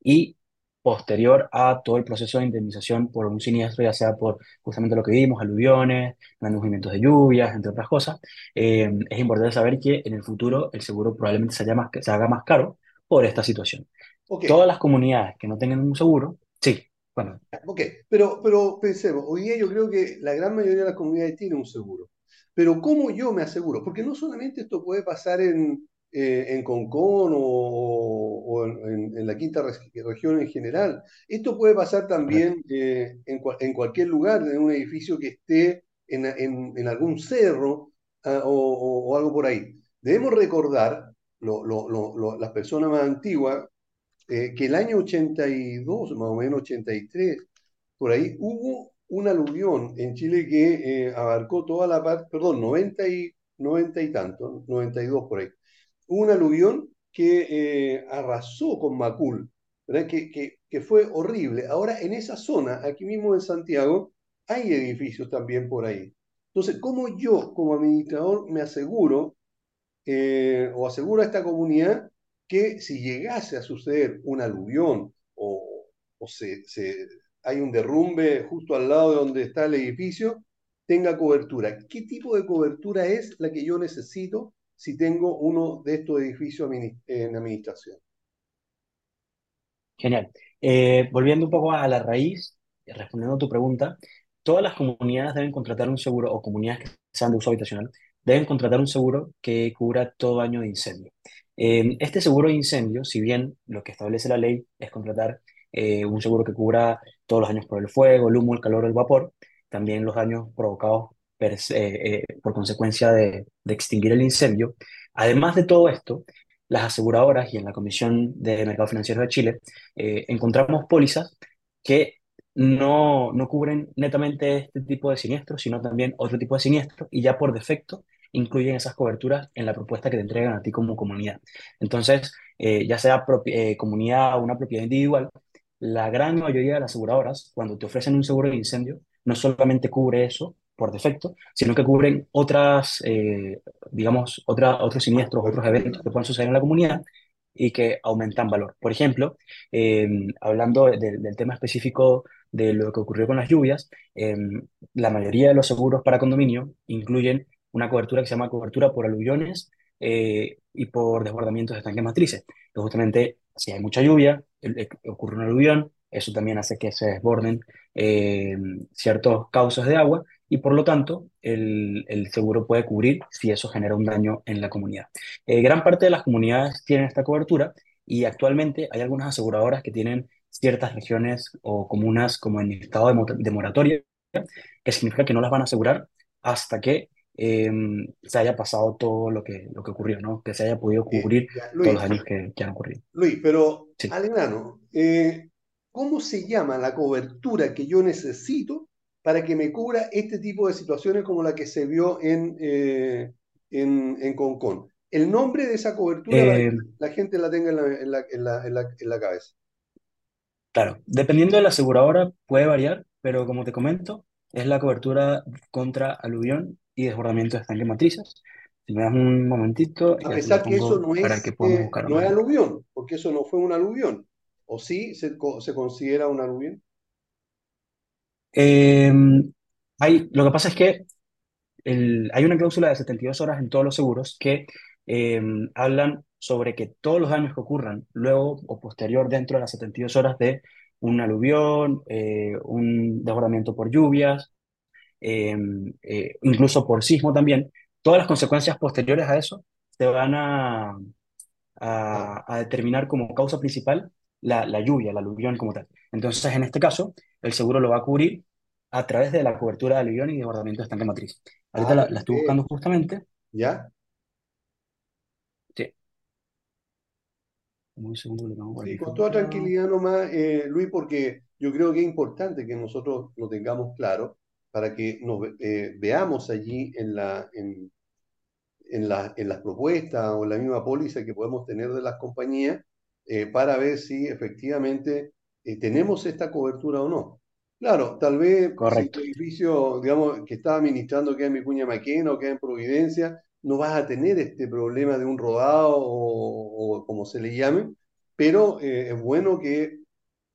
Y posterior a todo el proceso de indemnización por un siniestro, ya sea por justamente lo que vimos, aluviones, grandes movimientos de lluvias, entre otras cosas, eh, es importante saber que en el futuro el seguro probablemente se, más, se haga más caro por esta situación. Todas las comunidades que no tengan un seguro, sí, bueno. Ok, pero, pero pensemos, hoy día yo creo que la gran mayoría de las comunidades tienen un seguro. Pero ¿cómo yo me aseguro? Porque no solamente esto puede pasar en, eh, en Concón o, en, la quinta región en general. Esto puede pasar también eh, en, cualquier lugar, en un edificio que esté en, algún cerro ah, o, algo por ahí. Debemos recordar, las personas más antiguas, eh, que el año 82, más o menos 83, por ahí hubo un aluvión en Chile que abarcó toda la parte, perdón, 90 y, 90 y tanto, 92 por ahí un aluvión que eh, arrasó con Macul, Que, fue horrible. Ahora, en esa zona, aquí mismo en Santiago, hay edificios también por ahí. Entonces, ¿cómo yo, como administrador, me aseguro eh, o aseguro a esta comunidad que si llegase a suceder un aluvión o, hay un derrumbe justo al lado de donde está el edificio, tenga cobertura? ¿Qué tipo de cobertura es la que yo necesito si tengo uno de estos edificios en administración. Genial. Eh, volviendo un poco a la raíz, respondiendo a tu pregunta, todas las comunidades deben contratar un seguro o comunidades que sean de uso habitacional deben contratar un seguro que cubra todo año de incendio. Este seguro de incendio, si bien lo que establece la ley es contratar eh, un seguro que cubra todos los daños por el fuego, el humo, el calor el vapor, también los daños provocados se- eh, por consecuencia de, extinguir el incendio. Además de todo esto, las aseguradoras y en la Comisión de Mercado Financiero de Chile eh, encontramos pólizas que no, no cubren netamente este tipo de siniestros, sino también otro tipo de siniestros y ya por defecto incluyen esas coberturas en la propuesta que te entregan a ti como comunidad. Entonces, eh, ya sea eh, comunidad o una propiedad individual, la gran mayoría de las aseguradoras, cuando te ofrecen un seguro de incendio, no solamente cubre eso por defecto, sino que cubren otras, eh, digamos, otra, otros siniestros, otros eventos que puedan suceder en la comunidad y que aumentan valor. Por ejemplo, eh, hablando de- de- del tema específico de lo que ocurrió con las lluvias, eh, la mayoría de los seguros para condominio incluyen una cobertura que se llama cobertura por aluviones eh, y por desbordamientos de estanques matrices. Que justamente, si hay mucha lluvia, ocurre un aluvión, eso también hace que se desborden eh, ciertos cauces de agua y por lo tanto el, el seguro puede cubrir si eso genera un daño en la comunidad. Eh, gran parte de las comunidades tienen esta cobertura y actualmente hay algunas aseguradoras que tienen ciertas regiones o comunas como en estado de, mo- de moratoria, que significa que no las van a asegurar hasta que eh, se haya pasado todo lo que, lo que ocurrió, ¿no? Que se haya podido cubrir Ya, todos los daños que, que han ocurrido. Luis, pero Sí. al grano, eh, ¿cómo se llama la cobertura que yo necesito para que me cubra este tipo de situaciones como la que se vio en, eh, en, en Concón? El nombre de esa cobertura para que Eh, la gente la tenga en la, en la- en la- la- la cabeza. Claro, dependiendo de la aseguradora puede variar, pero como te comento, es la cobertura contra aluvión y desbordamiento de estanques matrices. Si me das un momentito, A pesar que eso pongo no para es, que podamos eh, no es aluvión, porque eso no fue un aluvión. ¿O sí se, se considera un aluvión? Eh, hay, lo que pasa es que el- hay una cláusula de 72 horas en todos los seguros que eh, hablan sobre que todos los daños que ocurran luego o posterior dentro de las 72 horas de un aluvión, eh, un desbordamiento por lluvias, eh, eh, incluso por sismo también, todas las consecuencias posteriores a eso se van a, determinar como causa principal la, la lluvia, la aluvión como tal. Entonces, en este caso, el seguro lo va a cubrir a través de la cobertura de aluvión y desbordamiento de estanque matriz. Ahorita ah, la, la estoy buscando justamente. ¿Ya? Sí, un segundo lo tengo por Sí, con toda tranquilidad nomás, eh, Luis, porque yo creo que es importante que nosotros lo tengamos claro para que nos eh, veamos allí en la, en, en la- en las propuestas o en la misma póliza que podemos tener de las compañías eh, para ver si efectivamente eh, tenemos esta cobertura o no. Claro, tal vez si Correcto. tu edificio, digamos, que está administrando queda en Vicuña Maquena o queda en Providencia, no vas a tener este problema de un rodado o, o como se le llame, pero eh, es bueno que,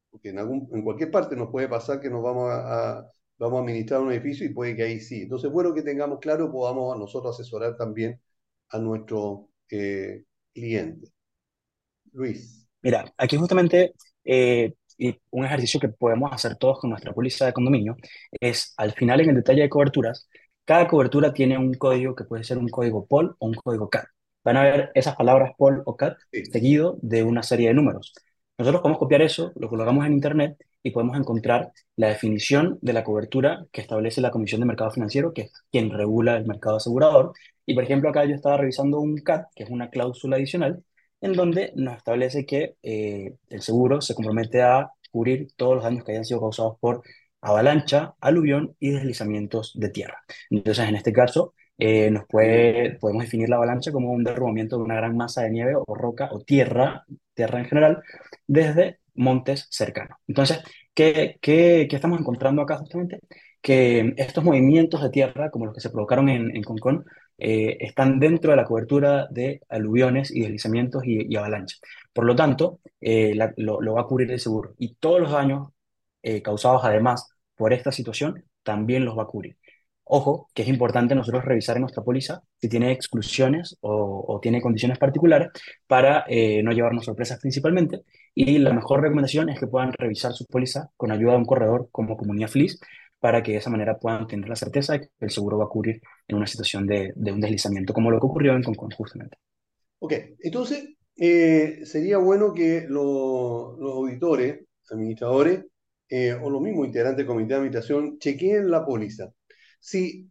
porque en algún, en cualquier parte nos puede pasar que nos vamos a, a- vamos a administrar un edificio y puede que ahí sí. Entonces, bueno que tengamos claro, podamos nosotros asesorar también a nuestro eh, cliente. Luis. Mira, aquí justamente eh, y un ejercicio que podemos hacer todos con nuestra póliza de condominio es al final en el detalle de coberturas, cada cobertura tiene un código que puede ser un código POL o un código CAT. Van a ver esas palabras POL o CAT seguido de una serie de números. Nosotros podemos copiar eso, lo colocamos en Internet y podemos encontrar la definición de la cobertura que establece la Comisión de Mercado Financiero, que es quien regula el mercado asegurador. Y por ejemplo, acá yo estaba revisando un CAT, que es una cláusula adicional, en donde nos establece que eh, el seguro se compromete a cubrir todos los daños que hayan sido causados por avalancha, aluvión y deslizamientos de tierra. Entonces, en este caso, eh, nos puede, podemos definir la avalancha como un derrumbamiento de una gran masa de nieve o roca o tierra, tierra en general, desde montes cercanos. Entonces, ¿qué, qué, estamos encontrando acá justamente? Que estos movimientos de tierra, como los que se provocaron en, en Concón, eh, están dentro de la cobertura de aluviones y deslizamientos y, y avalanchas. Por lo tanto, eh, lo, va a cubrir el seguro. Y todos los daños eh, causados además por esta situación también los va a cubrir. Ojo, que es importante nosotros revisar en nuestra póliza si tiene exclusiones o, tiene condiciones particulares para no llevarnos sorpresas principalmente. Y la mejor recomendación es que puedan revisar su póliza con ayuda de un corredor como Comunidad Feliz para que de esa manera puedan tener la certeza de que el seguro va a cubrir en una situación de, de un deslizamiento, como lo que ocurrió en Concon justamente. Ok, entonces eh, sería bueno que lo- los auditores, administradores eh, o los mismos integrantes del comité de administración chequeen la póliza. Si,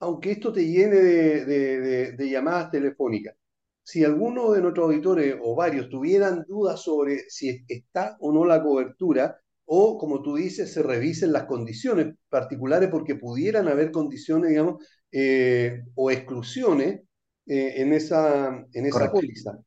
aunque esto te llene de, de- de- llamadas telefónicas, si alguno de nuestros auditores o varios tuvieran dudas sobre si está o no la cobertura, o como tú dices, se revisen las condiciones particulares porque pudieran haber condiciones, digamos, eh, o exclusiones eh, en esa, en esa póliza.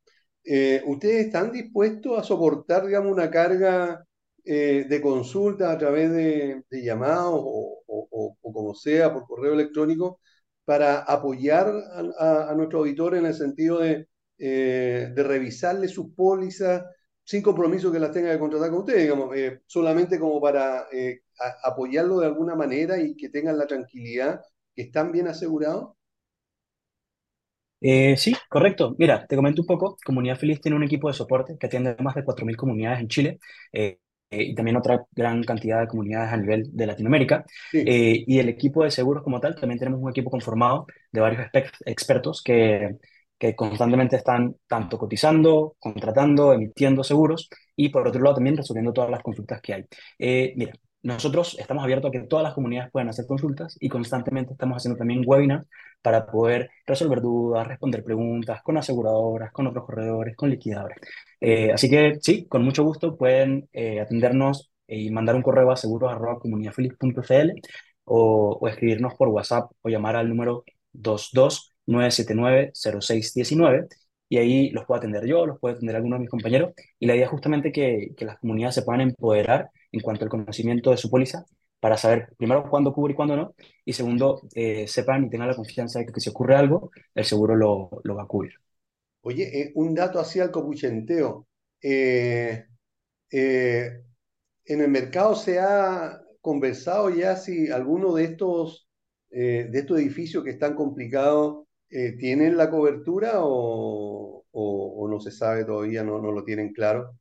Eh, ¿ustedes están dispuestos a soportar, digamos, una carga de consulta a través de, de llamados o, o- o- como sea, por correo electrónico, para apoyar a, a, a nuestros auditores en el sentido de, de revisarle sus pólizas sin compromiso que las tenga que contratar con ustedes, digamos, eh, solamente como para eh, a- apoyarlo de alguna manera y que tengan la tranquilidad que están bien asegurados? Eh, sí, correcto. Mira, te comento un poco. Comunidad Feliz tiene un equipo de soporte que atiende a más de 4.000 comunidades en Chile y también otra gran cantidad de comunidades a nivel de Latinoamérica. Eh, y el equipo de seguros como tal, también tenemos un equipo conformado de varios expertos que, que constantemente están tanto cotizando, contratando, emitiendo seguros y por otro lado también resolviendo todas las consultas que hay. Eh, mira, nosotros estamos abiertos a que todas las comunidades puedan hacer consultas y constantemente estamos haciendo también webinars para poder resolver dudas, responder preguntas con aseguradoras, con otros corredores, con liquidadores. Eh, así que sí, con mucho gusto pueden eh, atendernos y mandar un correo a seguros.comunidadfeliz.cl o, o escribirnos por WhatsApp o llamar al número 229790619 y ahí los puedo atender yo, los puede atender alguno de mis compañeros y la idea es justamente que, que las comunidades se puedan empoderar en cuanto al conocimiento de su póliza para saber primero cuándo cubre y cuándo no, y segundo, eh, sepan y tengan la confianza de que, si ocurre algo, el seguro lo, lo va a cubrir. Oye, eh, un dato así al copuchenteo. Eh, en el mercado se ha conversado ya si alguno de estos, de estos edificios que están complicados eh, tienen la cobertura o, no se sabe todavía, no, no lo tienen claro.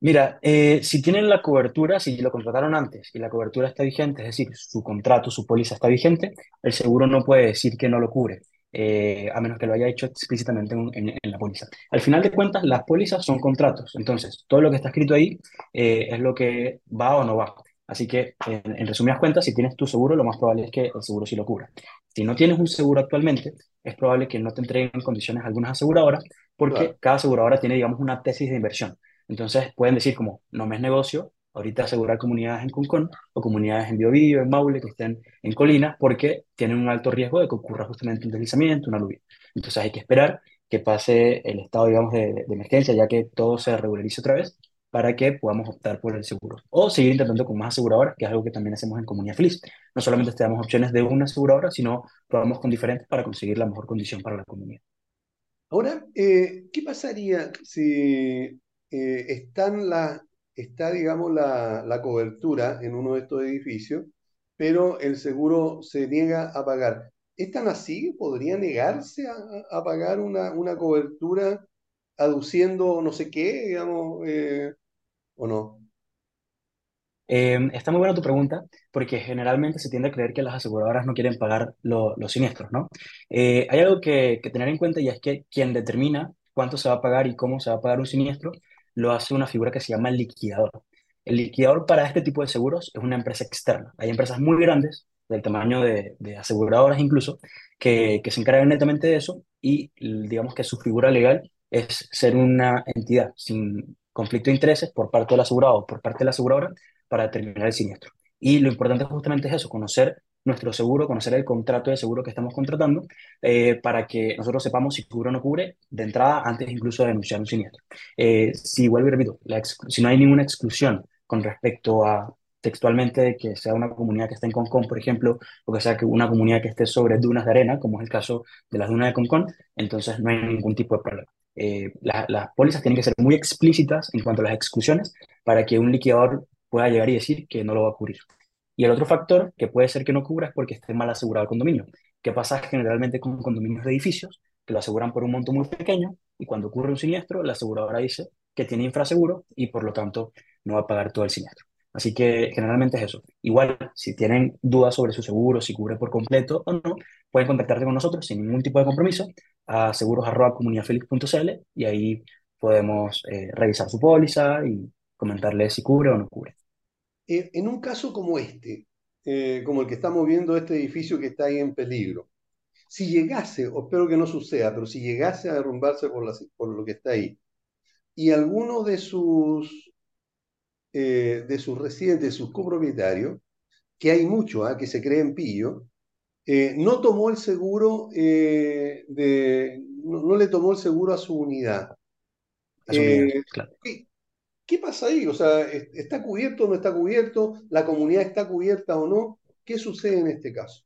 Mira, eh, si tienen la cobertura, si lo contrataron antes y la cobertura está vigente, es decir, su contrato, su póliza está vigente, el seguro no puede decir que no lo cubre, eh, a menos que lo haya hecho explícitamente en, la póliza. Al final de cuentas, las pólizas son contratos, entonces todo lo que está escrito ahí es lo que va o no va. Así que, en, en resumidas cuentas, si tienes tu seguro, lo más probable es que el seguro sí lo cubra. Si no tienes un seguro actualmente, es probable que no te entreguen en condiciones algunas aseguradoras, porque Claro. cada aseguradora tiene, digamos, una tesis de inversión. Entonces pueden decir como, no me es negocio ahorita asegurar comunidades en Concón o comunidades en Biobío, en Maule, que estén en colinas, porque tienen un alto riesgo de que ocurra justamente un deslizamiento, una lluvia. Entonces hay que esperar que pase el estado, digamos, de, de emergencia, ya que todo se regularice otra vez, para que podamos optar por el seguro. O seguir intentando con más aseguradoras, que es algo que también hacemos en Comunidad Feliz. No solamente te damos opciones de una aseguradora, sino probamos con diferentes para conseguir la mejor condición para la comunidad. Ahora, eh, ¿qué pasaría si eh, están la, está, digamos, la, la cobertura en uno de estos edificios, pero el seguro se niega a pagar? ¿Es tan así? ¿Podría negarse a, a- pagar una, una cobertura aduciendo no sé qué, digamos, eh, o no? Eh, está muy buena tu pregunta, porque generalmente se tiende a creer que las aseguradoras no quieren pagar lo- los siniestros, ¿no? Eh, hay algo que, tener en cuenta y es que quien determina cuánto se va a pagar y cómo se va a pagar un siniestro, lo hace una figura que se llama liquidador. El liquidador para este tipo de seguros es una empresa externa. Hay empresas muy grandes, del tamaño de, aseguradoras incluso, que, se encargan netamente de eso y digamos que su figura legal es ser una entidad sin conflicto de intereses por parte del asegurado por parte de la aseguradora para determinar el siniestro. Y lo importante justamente es eso, conocer nuestro seguro, conocer el contrato de seguro que estamos contratando, eh, para que nosotros sepamos si cubre o no cubre de entrada, antes incluso de denunciar un siniestro. Eh, si vuelvo y repito, la si no hay ninguna exclusión con respecto a textualmente que sea una comunidad que esté en Concón, por ejemplo, o que sea que una comunidad que esté sobre dunas de arena, como es el caso de las dunas de Concón, entonces no hay ningún tipo de problema. Eh, la- las pólizas tienen que ser muy explícitas en cuanto a las exclusiones para que un liquidador pueda llegar y decir que no lo va a cubrir. Y el otro factor que puede ser que no cubra es porque esté mal asegurado el condominio. ¿Qué pasa generalmente con condominios de edificios? Que lo aseguran por un monto muy pequeño y cuando ocurre un siniestro, la aseguradora dice que tiene infraseguro y por lo tanto no va a pagar todo el siniestro. Así que generalmente es eso. Igual, si tienen dudas sobre su seguro, si cubre por completo o no, pueden contactarse con nosotros sin ningún tipo de compromiso a seguros.comunidadfelix.cl y ahí podemos eh, revisar su póliza y comentarle si cubre o no cubre. En un caso como este, eh, como el que estamos viendo, este edificio que está ahí en peligro, si llegase, o espero que no suceda, pero si llegase a derrumbarse por, lo que está ahí, y alguno de sus eh, de sus residentes, de sus copropietarios, que hay muchos ¿ah? que se creen pillo, eh, no tomó el seguro eh, de, no, le tomó el seguro a su unidad. ¿qué, pasa ahí? O sea, ¿está cubierto o no está cubierto? ¿La comunidad está cubierta o no? ¿Qué sucede en este caso?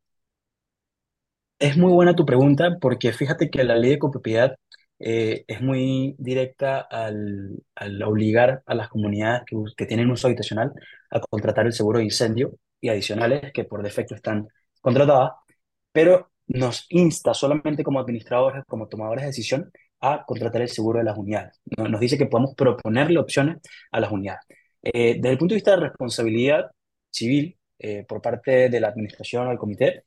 Es muy buena tu pregunta porque fíjate que la ley de copropiedad eh, es muy directa al, al, obligar a las comunidades que, que, tienen uso habitacional a contratar el seguro de incendio y adicionales que por defecto están contratadas, pero nos insta solamente como administradores, como tomadores de decisión, a contratar el seguro de las unidades. Nos dice que podemos proponerle opciones a las unidades. Eh, desde el punto de vista de responsabilidad civil, eh, por parte de la administración o del comité,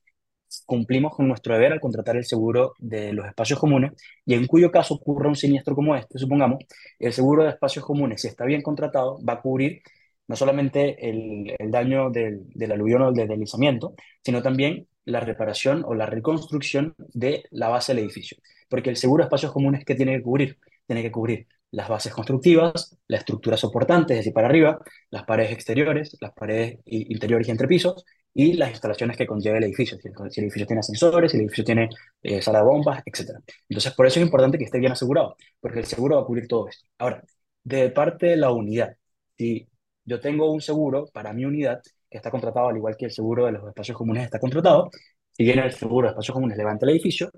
cumplimos con nuestro deber al contratar el seguro de los espacios comunes y en cuyo caso ocurra un siniestro como este, supongamos, el seguro de espacios comunes, si está bien contratado, va a cubrir no solamente el, el daño del, del, aluvión o del deslizamiento, sino también la reparación o la reconstrucción de la base del edificio. Porque el seguro de espacios comunes, ¿qué tiene que cubrir? Tiene que cubrir las bases constructivas, la estructura soportante, es decir, para arriba, las paredes exteriores, las paredes interiores y entrepisos, y las instalaciones que conlleva el edificio, si el edificio tiene ascensores, si el edificio tiene eh, sala de bombas, etc. Entonces, por eso es importante que esté bien asegurado, porque el seguro va a cubrir todo esto. Ahora, de parte de la unidad, si yo tengo un seguro para mi unidad, que está contratado al igual que el seguro de los espacios comunes está contratado, si viene el seguro de espacios comunes levanta el edificio,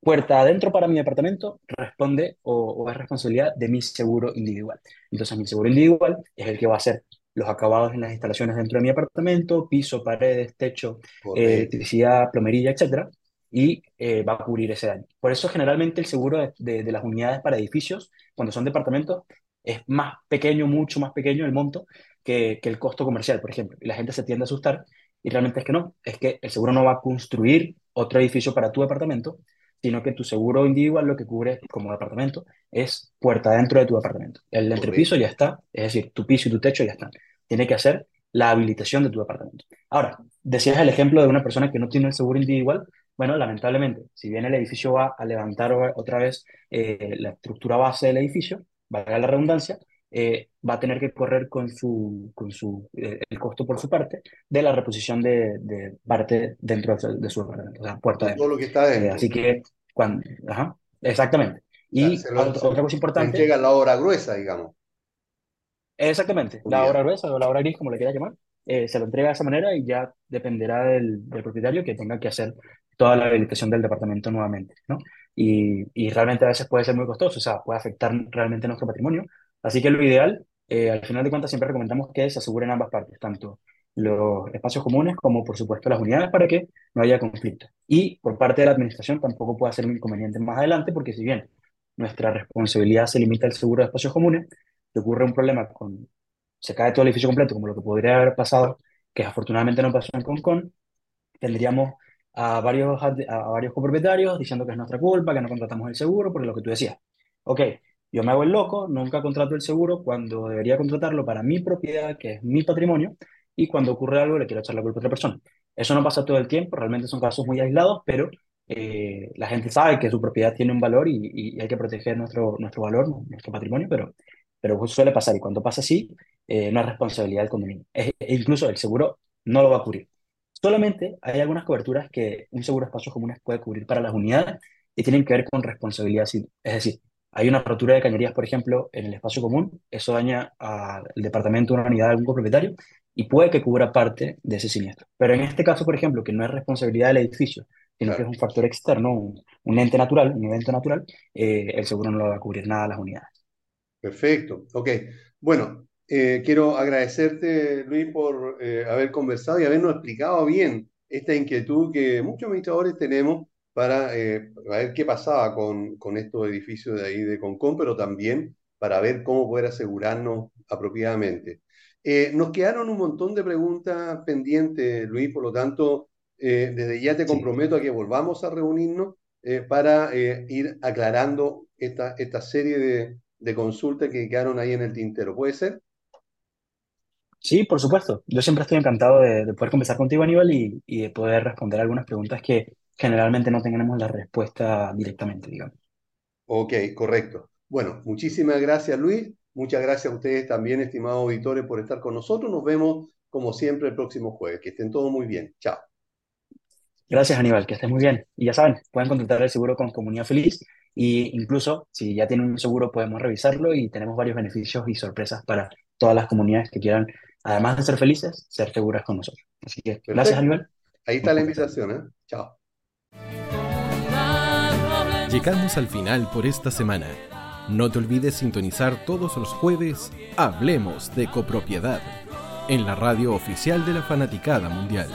puerta adentro para mi departamento responde o, o, es responsabilidad de mi seguro individual. Entonces mi seguro individual es el que va a hacer los acabados en las instalaciones dentro de mi apartamento, piso, paredes, techo, eh, electricidad, plomería, etcétera, y eh, va a cubrir ese daño. Por eso generalmente el seguro de, de, las unidades para edificios, cuando son departamentos, es más pequeño, mucho más pequeño el monto que, que el costo comercial, por ejemplo. Y la gente se tiende a asustar y realmente es que no, es que el seguro no va a construir otro edificio para tu departamento, sino que tu seguro individual lo que cubre como departamento es puerta dentro de tu departamento. El entrepiso ya está, es decir, tu piso y tu techo ya están. Tiene que hacer la habilitación de tu departamento. Ahora, decías el ejemplo de una persona que no tiene el seguro individual. Bueno, lamentablemente, si bien el edificio va a levantar otra vez eh, la estructura base del edificio, valga la redundancia, eh, va a tener que correr con su, con su eh, el costo por su parte de la reposición de, de parte dentro de, su departamento, o sea, puerta de Todo lo que está dentro. así que, cuando, ajá, exactamente. Y otra, otra, cosa importante. Llega la obra gruesa, digamos. Exactamente, la obra gruesa o la obra gris, como le quiera llamar, eh, se lo entrega de esa manera y ya dependerá del, del, propietario que tenga que hacer toda la habilitación del departamento nuevamente, ¿no? Y, y, realmente a veces puede ser muy costoso, o sea, puede afectar realmente nuestro patrimonio. Así que lo ideal, eh, al final de cuentas, siempre recomendamos que se aseguren ambas partes, tanto los espacios comunes como, por supuesto, las unidades para que no haya conflicto. Y por parte de la administración tampoco puede ser un inconveniente más adelante, porque si bien nuestra responsabilidad se limita al seguro de espacios comunes, te ocurre un problema con, se cae todo el edificio completo, como lo que podría haber pasado, que afortunadamente no pasó en Concon, tendríamos a varios, a, varios copropietarios diciendo que es nuestra culpa, que no contratamos el seguro, por lo que tú decías. Ok, yo me hago el loco, nunca contrato el seguro cuando debería contratarlo para mi propiedad, que es mi patrimonio, y cuando ocurre algo le quiero echar la culpa a otra persona. Eso no pasa todo el tiempo, realmente son casos muy aislados, pero eh, la gente sabe que su propiedad tiene un valor y, y, hay que proteger nuestro, nuestro valor, nuestro patrimonio, pero pero suele pasar y cuando pasa así, eh, no es responsabilidad del condominio. e incluso el seguro no lo va a cubrir. Solamente hay algunas coberturas que un seguro de espacios comunes puede cubrir para las unidades y tienen que ver con responsabilidad. Es decir, hay una rotura de cañerías, por ejemplo, en el espacio común, eso daña al departamento, una unidad de algún copropietario y puede que cubra parte de ese siniestro. Pero en este caso, por ejemplo, que no es responsabilidad del edificio, sino que es un factor externo, un, un, ente natural, un evento natural, eh, el seguro no lo va a cubrir nada a las unidades. Perfecto, ok. Bueno, eh, quiero agradecerte, Luis, por eh, haber conversado y habernos explicado bien esta inquietud que muchos administradores tenemos para eh, ver qué pasaba con, con estos edificios de ahí de Concón, pero también para ver cómo poder asegurarnos apropiadamente. Eh, nos quedaron un montón de preguntas pendientes, Luis, por lo tanto, eh, desde ya te comprometo a que volvamos a reunirnos para ir aclarando esta, esta serie de, de consultas que quedaron ahí en el tintero. ¿Puede ser? Sí, por supuesto. Yo siempre estoy encantado de, de poder conversar contigo, Aníbal, y, y, de poder responder algunas preguntas que generalmente no tenemos la respuesta directamente, digamos. Ok, correcto. Bueno, muchísimas gracias, Luis. Muchas gracias a ustedes también, estimados auditores, por estar con nosotros. Nos vemos, como siempre, el próximo jueves. Que estén todos muy bien. Chao. Gracias, Aníbal. Que estén muy bien. Y ya saben, pueden contratar el seguro con Comunidad Feliz. Y incluso, si ya tienen un seguro, podemos revisarlo y tenemos varios beneficios y sorpresas para todas las comunidades que quieran, además de ser felices, ser seguras con nosotros. Así que, Perfecto. gracias, Aníbal. Ahí está la invitación, ¿eh? Chao. Llegamos al final por esta semana. No te olvides sintonizar todos los jueves Hablemos de copropiedad en la radio oficial de la Fanaticada Mundial.